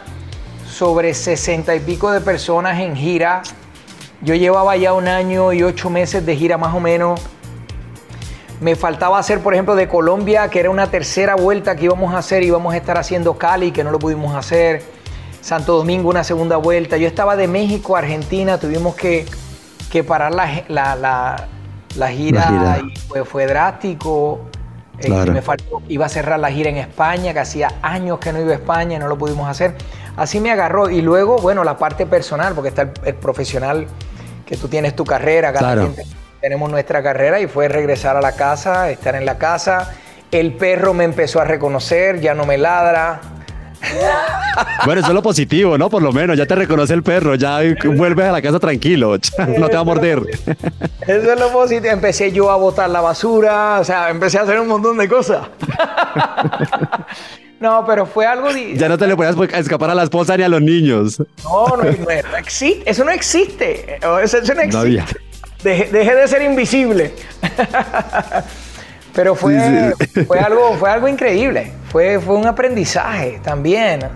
sobre sesenta y pico de personas en gira. Yo llevaba ya un año y ocho meses de gira más o menos. Me faltaba hacer, por ejemplo, de Colombia, que era una tercera vuelta que íbamos a hacer, íbamos a estar haciendo Cali, que no lo pudimos hacer. Santo Domingo, una segunda vuelta. Yo estaba de México a Argentina, tuvimos que, que parar la, la, la- la gira, La gira. y fue, fue drástico. Eh, me faltó, iba a cerrar la gira en España, que hacía años que no iba a España y no lo pudimos hacer. Así me agarró. Y luego, bueno, la parte personal, porque está el, el profesional, que tú tienes tu carrera, cada Claro. quien tenemos nuestra carrera y fue regresar a la casa, estar en la casa. El perro me empezó a reconocer, ya no me ladra. Bueno, eso es lo positivo, ¿no? Por lo menos, ya te reconoce el perro, ya vuelves a la casa tranquilo, no te va a morder. Eso es lo positivo. Empecé yo a botar la basura, o sea, empecé a hacer un montón de cosas. no, pero fue algo... Ya no te le puedes escapar a la esposa ni a los niños. No, no, no, existe. Eso no existe. Eso, eso no existe. No había. Dejé, dejé de ser invisible. Pero fue, Sí, fue, algo, fue algo increíble. Fue, fue un aprendizaje también.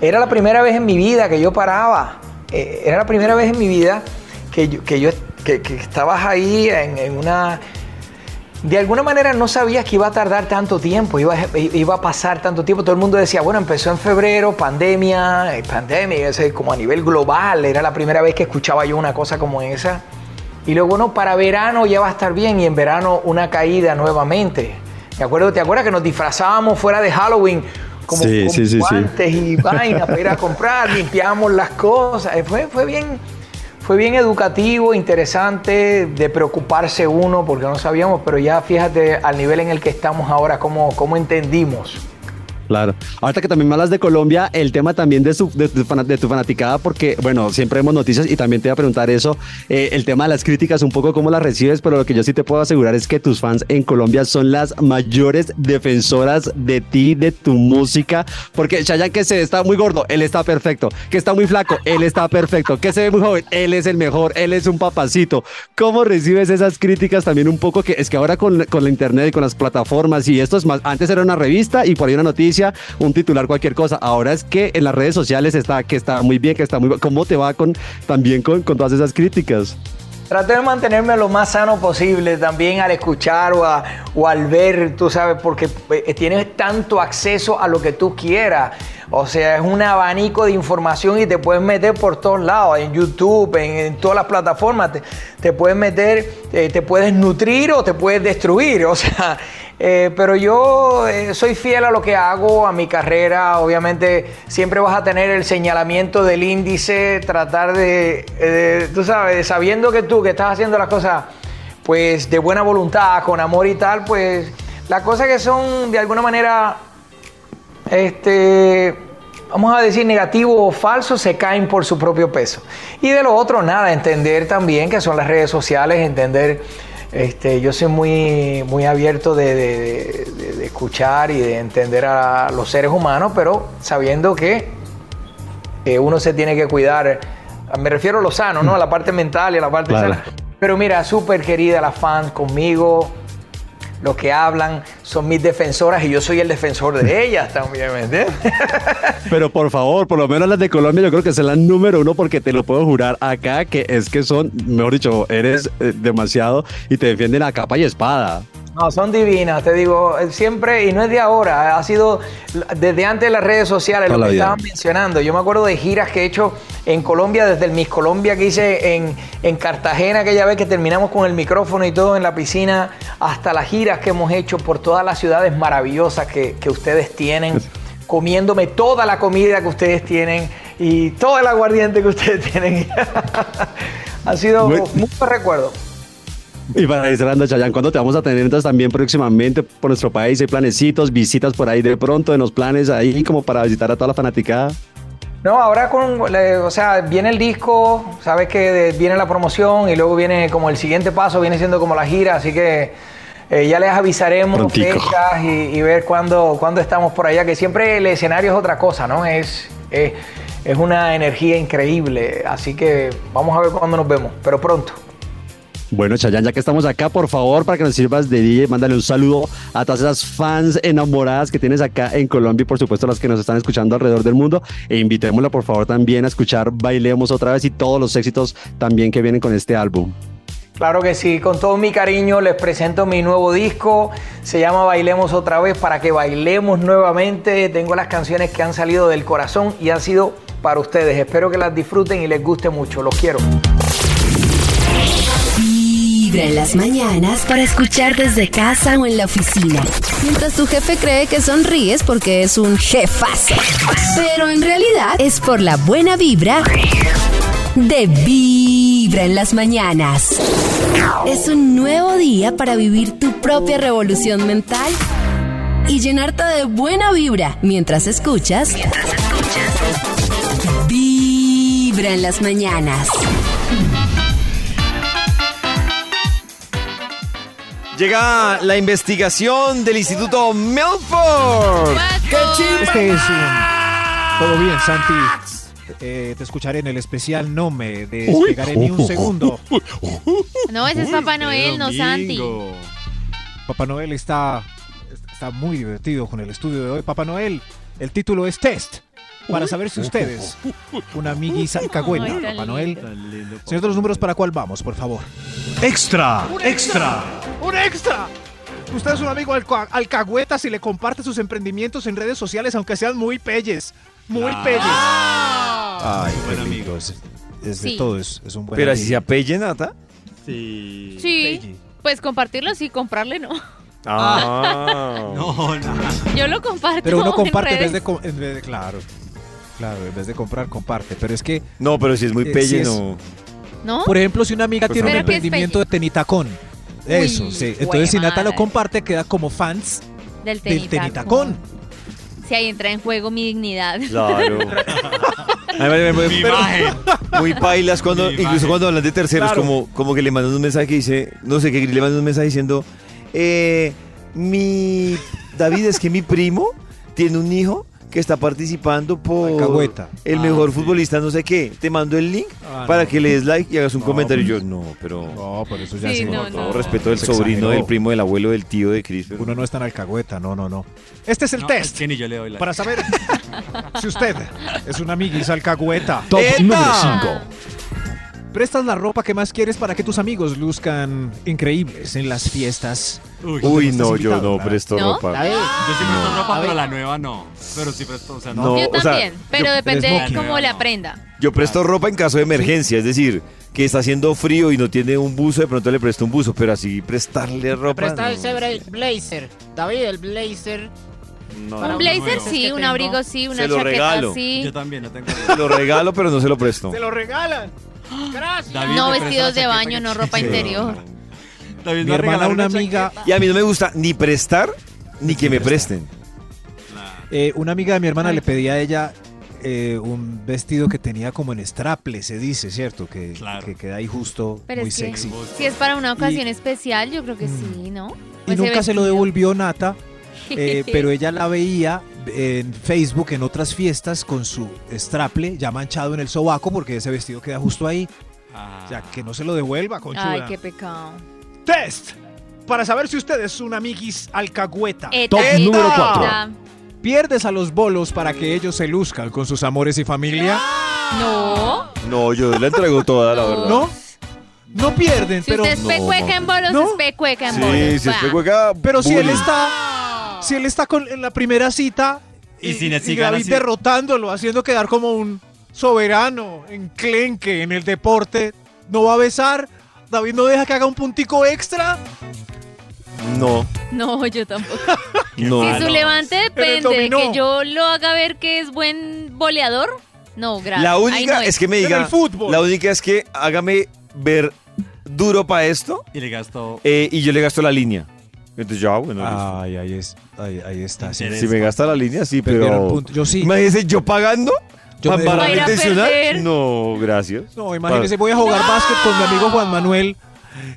Era la primera vez en mi vida que yo paraba. Eh, era la primera vez en mi vida que yo, que yo que, que estabas ahí en, en una... De alguna manera no sabías que iba a tardar tanto tiempo, iba, a- iba a pasar tanto tiempo. Todo el mundo decía, bueno, empezó en febrero, pandemia, eh, pandemia, ese, como a nivel global. Era la primera vez que escuchaba yo una cosa como esa. Y luego, no, para verano ya va a estar bien y en verano una caída nuevamente. ¿Te acuerdas, ¿te acuerdas que nos disfrazábamos fuera de Halloween? Como Sí, con sí, sí, sí. guantes y vainas para ir a comprar, limpiamos las cosas. Eh, Fue, fue bien, fue bien educativo, interesante, de preocuparse uno, porque no sabíamos, pero ya fíjate al nivel en el que estamos ahora, cómo, cómo entendimos. Claro. Ahorita que también me hablas de Colombia, el tema también de, tu fanaticada, porque, bueno, siempre vemos noticias y también te voy a preguntar eso, eh, el tema de las críticas, un poco cómo las recibes, pero lo que yo sí te puedo asegurar es que tus fans en Colombia son las mayores defensoras de ti, de tu música, porque Chayanne que se está muy gordo, él está perfecto, que está muy flaco, él está perfecto, que se ve muy joven, él es el mejor, él es un papacito. ¿Cómo recibes esas críticas también un poco que es que ahora con, con la internet y con las plataformas y esto es más, antes era una revista y por ahí una noticia, un titular, cualquier cosa. Ahora es que en las redes sociales está que está muy bien, que está muy ¿Cómo te va con también con, todas esas críticas? Trato de mantenerme lo más sano posible también al escuchar o, a- o al ver, tú sabes, porque eh, tienes tanto acceso a lo que tú quieras. O sea, es un abanico de información y te puedes meter por todos lados, en YouTube, en, todas las plataformas. Te, te puedes meter, eh, te puedes nutrir o te puedes destruir. O sea, eh, pero yo eh, soy fiel a lo que hago, a mi carrera. Obviamente siempre vas a tener el señalamiento del índice, tratar de, eh, tú sabes, de sabiendo que tú que estás haciendo las cosas pues de buena voluntad, con amor y tal, pues las cosas que son de alguna manera, este, vamos a decir negativo o falso, se caen por su propio peso. Y de lo otro, nada, entender también que son las redes sociales, entender, este, yo soy muy, muy abierto de, de- de- de escuchar y de entender a los seres humanos, pero sabiendo que eh, uno se tiene que cuidar. Me refiero a lo sano, ¿no? A la parte mental y a la parte Claro. sana. Pero mira, súper querida las fans conmigo. Los que hablan son mis defensoras y yo soy el defensor de ellas también, ¿me? Pero por favor, por lo menos las de Colombia yo creo que son las número uno porque te lo puedo jurar acá que es que son, mejor dicho, eres eh, demasiado y te defienden a capa y espada. No, son divinas, te digo, eh, siempre, y no es de ahora, ha sido desde antes de las redes sociales, Toda lo que estaban mencionando. Yo me acuerdo de giras que he hecho en Colombia, desde el Miss Colombia que hice en, en Cartagena, aquella vez que terminamos con el micrófono y todo en la piscina, hasta las giras que hemos hecho por todas las ciudades maravillosas que, que ustedes tienen, comiéndome toda la comida que ustedes tienen y todo el aguardiente que ustedes tienen. ha sido Muy- mucho recuerdo. Y para ir cerrando, Chayanne, ¿cuándo te vamos a tener entonces también próximamente por nuestro país? ¿Hay planecitos, visitas por ahí de pronto, en los planes ahí como para visitar a toda la fanaticada? No, ahora con, o sea, viene el disco, sabes que viene la promoción y luego viene como el siguiente paso, viene siendo como la gira, así que eh, ya les avisaremos Prontico. fechas y, y ver cuándo, cuándo estamos por allá, que siempre el escenario es otra cosa, ¿no? Es, es, es una energía increíble, así que vamos a ver cuándo nos vemos, pero pronto. Bueno, Chayanne, ya que estamos acá, por favor, para que nos sirvas de DJ, mándale un saludo a todas esas fans enamoradas que tienes acá en Colombia y por supuesto las que nos están escuchando alrededor del mundo. E invitémosla, por favor, también a escuchar Bailemos otra vez y todos los éxitos también que vienen con este álbum. Claro que sí, con todo mi cariño les presento mi nuevo disco, se llama Bailemos otra vez para que bailemos nuevamente. Tengo las canciones que han salido del corazón y han sido para ustedes. Espero que las disfruten y les guste mucho. Los quiero. Vibra en las mañanas para escuchar desde casa o en la oficina. Mientras tu jefe cree que sonríes porque es un jefazo. Pero en realidad es por la buena vibra de Vibra en las mañanas. Es un nuevo día para vivir tu propia revolución mental y llenarte de buena vibra mientras escuchas. Vibra en las mañanas. Llega la investigación del Instituto Milford. ¡Qué Este es un- Todo bien, Santi. Eh, te escucharé en el especial. No me despegaré ni un segundo. No, ese es Papá Noel, no Santi. Papá Noel está, está muy divertido con el estudio de hoy. Papá Noel, el título es Test. Para saber si ustedes, una amiguisa tan Papá Noel. Señor de los números, ¿para cuál vamos, por favor? Extra, extra. ¡Un extra! Usted es un amigo alca- alcahueta si le comparte sus emprendimientos en redes sociales, aunque sean muy pelles. Muy pelles. Ay, buen amigo. Es, es de Sí. todo, es, es un buen Pero así se amigo. apelle, Nata. Sí. Sí, pues compartirlo sí, comprarle no. Ah. No, no. Yo lo comparto. Pero uno comparte en redes. vez de, co- en vez de- Claro. Claro, en vez de comprar, comparte. Pero es que, No, pero si es muy Eh, pelle, es- no. ¿No? por ejemplo, si una amiga Por tiene un favor. ¿Pero qué es emprendimiento de tenitacón. Eso, sí. Entonces, si Nata lo comparte, queda como fans Del tenitacón. Si ahí entra en juego mi dignidad. Claro. Mi imagen. Muy pailas cuando, Mi incluso imagen. cuando hablan de terceros, Claro. como, como que le mandan un mensaje que dice, no sé qué, le mandan un mensaje diciendo, eh, mi David, es que mi primo tiene un hijo que está participando por Alcahueta. el Ah, mejor sí. futbolista, no sé qué. Te mando el link Ah, para no. que le des like y hagas un No, comentario. Y pues- yo, no, pero No, por eso ya Sí, se- no, con todo no. respeto del sobrino, del primo, del abuelo, del tío de pero- Uno no es tan alcahueta, no, no, no. Este es el No, test. yo le doy like. Para saber si usted es una amiguisa alcahueta. Top número 5. Prestas la ropa que más quieres para que tus amigos luzcan increíbles en las fiestas. Uy, no, yo no ¿verdad? presto ¿No? ropa. yo sí presto ropa, pero la nueva no. Pero sí presto, o sea, no. No, Yo o sea, también, pero yo- depende de cómo la prenda. Yo presto ropa en caso de emergencia, es decir, que está haciendo frío y no tiene un buzo, de pronto le presto un buzo, pero así prestarle ropa. Presta no. ese bra- blazer. David, el blazer. No, Un blazer sí, Es que un tengo- abrigo sí, una Se lo chaqueta regalo. sí. Yo también, no tengo. Se lo regalo, pero no se lo presto. lo regalan! Gracias. David No vestidos de baño, no ropa Sí. interior. David Mi hermana, una amiga. Y a mí no me gusta ni prestar ni que me presten. eh, una amiga de mi hermana le pedía a ella eh, un vestido que tenía como en straple, se dice, ¿cierto? Que, Claro. que queda ahí justo, Pero muy es que sexy. si es para una ocasión especial, yo creo que sí, ¿no? Y Ese nunca se lo devolvió Nata, eh, pero ella la veía en Facebook en otras fiestas con su straple ya manchado en el sobaco porque ese vestido queda justo ahí. O sea, que no se lo devuelva, conchuda. Ay, qué pecado. Test para saber si usted es un amiguis alcahueta. Eta, Top eta, número cuatro. eta. ¿Pierdes a los bolos para que ellos se luzcan con sus amores y familia? No. No, yo la entrego toda, la verdad. ¿No? No pierden, Si pero... usted es pecueca en bolos, ¿No? es pecueca en Sí, bolos. si es pecueca, Pero si él está, si él está con, en la primera cita Y y, si y David gana, sí. derrotándolo, haciendo quedar como un soberano, enclenque en el deporte, ¿no va a besar? ¿David no deja que haga un puntico extra? No, No, yo tampoco. no. Si su levante Pero el depende de que yo lo haga ver que es buen boleador, no, gracias. La única no es que me En diga, el fútbol. la única es que hágame ver duro para esto Y le gastó. eh, y yo le gasto la línea. Entonces ya, bueno, listo. Ay, ahí, es, ahí, ahí está. sí. Si me gasta la línea, sí, pero... punto. Yo sí. Imagínese, yo pagando, Yo para me- para intencional. No, gracias. No, imagínese, voy a jugar básquet con mi amigo Juan Manuel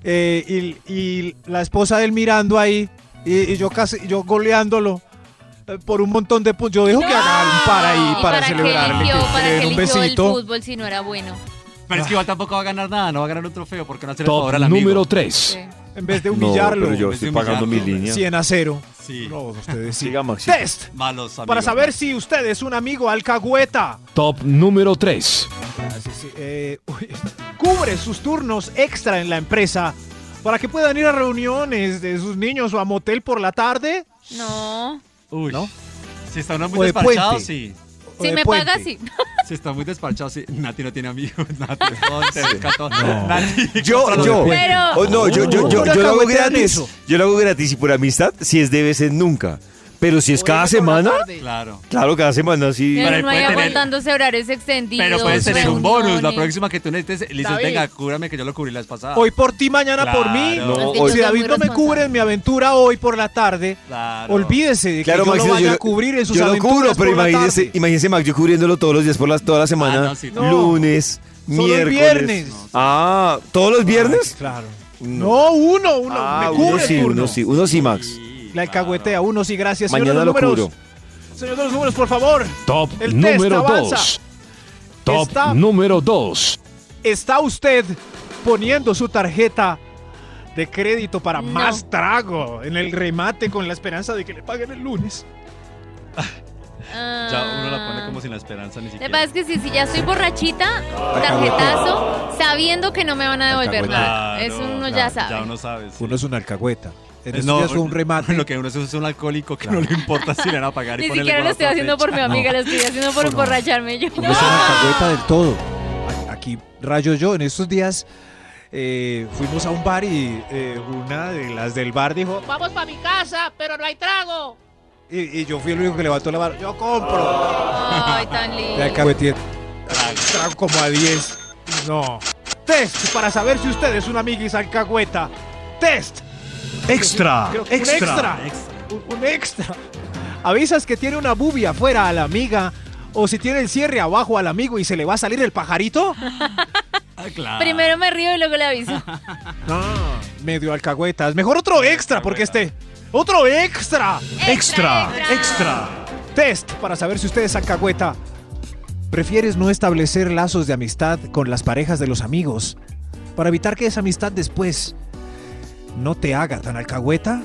eh, y, y la esposa de él mirando ahí y, y yo casi, yo goleándolo eh, por un montón de puntos. Yo dejo que haga un par ahí ¿Y para, para celebrarle. eligió, que- para que un eligió el besito. fútbol si no era bueno? Pero es que igual tampoco va a ganar nada, no va a ganar un trofeo porque no hace el favor al amigo. número 3. Sí. En vez de No, humillarlo. pero yo estoy pagando mi línea. 100 a 0. Sí. No, ustedes sí. Siga, Maxito. Test Malos amigos. para saber si usted es un amigo alcahueta. Top número 3. Ah, sí, sí, eh, uy, cubre sus turnos extra en la empresa para que puedan ir a reuniones de sus niños o a motel por la tarde. No. Uy. ¿No? Si está uno O muy de despachado, puente. sí. O Si de me puente. paga, sí. Si está muy despachado, sí. Nati no tiene amigos. Nati. No. Nati, Yo, yo. Pero- Oh, no, yo, yo, yo, yo lo hago gratis. Yo lo hago gratis y por amistad, si es de vez en nunca. Pero si es cada semana, Claro. claro, cada semana sí. Pero Pero no tener- aguantándose horarios extendidos. Pero puedes tener un bonus. La reuniones. próxima que tú necesites, le dices, David. venga, cúbrame que yo lo cubrí la vez pasada. Hoy por ti, mañana por mí. Claro. No, hoy- si David no me cubre en mi aventura hoy por la tarde, Claro. olvídese de que Claro, yo Maxito, lo vaya yo, a cubrir en sus yo lo aventuras cubro, pero por la imagínese, tarde. imagínese Max, yo cubriéndolo todos los días por la, toda la semana. Ah, no, sí, no. Lunes, Solo el miércoles. viernes. Ah, ¿todos los viernes? Claro. No. No, uno, uno. Ah, me uno sí, uno sí, uno sí, Max. La alcahuetea, uno sí, gracias. Señor Mañana de lo los números. Señor de los números, por favor. Top El número avanza. 2. Top Está- número 2. ¿Está usted poniendo su tarjeta de crédito para No. más trago en el remate con la esperanza de que le paguen el lunes? Ya uno la pone como sin la esperanza ni Lo que siquiera. pasa es que si, si ya estoy borrachita, tarjetazo, sabiendo que no me van a devolver nada. Eso uno claro, ya sabe. Ya uno sabe. sí. Uno es una alcahueta. En Eh, estos no, días fue un remate. Lo que uno es, es un alcohólico que no le importa si le van a pagar y Ni ponerle siquiera lo estoy haciendo por mi amiga, lo estoy haciendo por No. emborracharme yo. Uno es una del todo. Aquí rayo yo. En estos días eh, fuimos a un bar y eh, una de las del bar dijo, Vamos para mi casa, pero no hay trago. y, y yo fui el único que levantó la mano, yo compro. Ay, tan La lindo. alcahueteé. Trago como a 10. No. Test para saber si usted es un amiguis alcahueta. Test. Extra, Creo que extra. Un extra. Un, un extra. Avisas que tiene una bubia afuera a la amiga. O si tiene el cierre abajo al amigo y se le va a salir el pajarito. Ah, claro. Primero me río y luego le aviso. No, medio alcahuetas. Mejor otro extra, porque este. ¡Otro extra! Extra, extra. Test para saber si usted es alcahueta. ¿Prefieres no establecer lazos de amistad con las parejas de los amigos para evitar que esa amistad después no te haga tan alcahueta?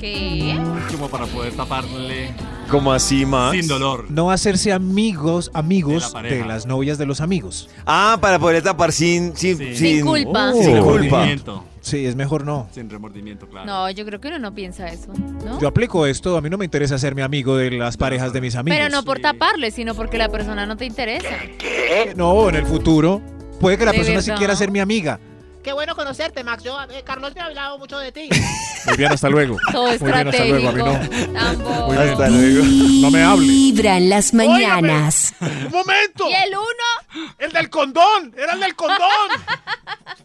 ¿Qué? Como para poder taparle ¿Cómo así, Max? sin dolor. No hacerse amigos, De amigos la de, las novias de los amigos. Ah, para poder tapar sin, sin, Sí. Sin culpa. Sin Sin culpa. remordimiento. Sí, es mejor no. Sin remordimiento, claro. No, yo creo que uno no piensa eso, ¿no? Yo aplico esto, a mí no me interesa ser mi amigo de las parejas de mis amigos. Pero no por Sí. taparle, sino porque la persona no te interesa. No, en el futuro puede que la De persona sí verdad. quiera ser mi amiga. Qué bueno conocerte, Max. Yo, eh, Carlos me ha hablado mucho de ti. Muy bien, hasta luego. Todo Muy bien, hasta luego, a mí estratégico. no. Muy bien. Hasta luego. No me hable. Vibra en las mañanas. ¡Un momento! ¿Y el uno? ¡El del condón! ¡Era el del condón!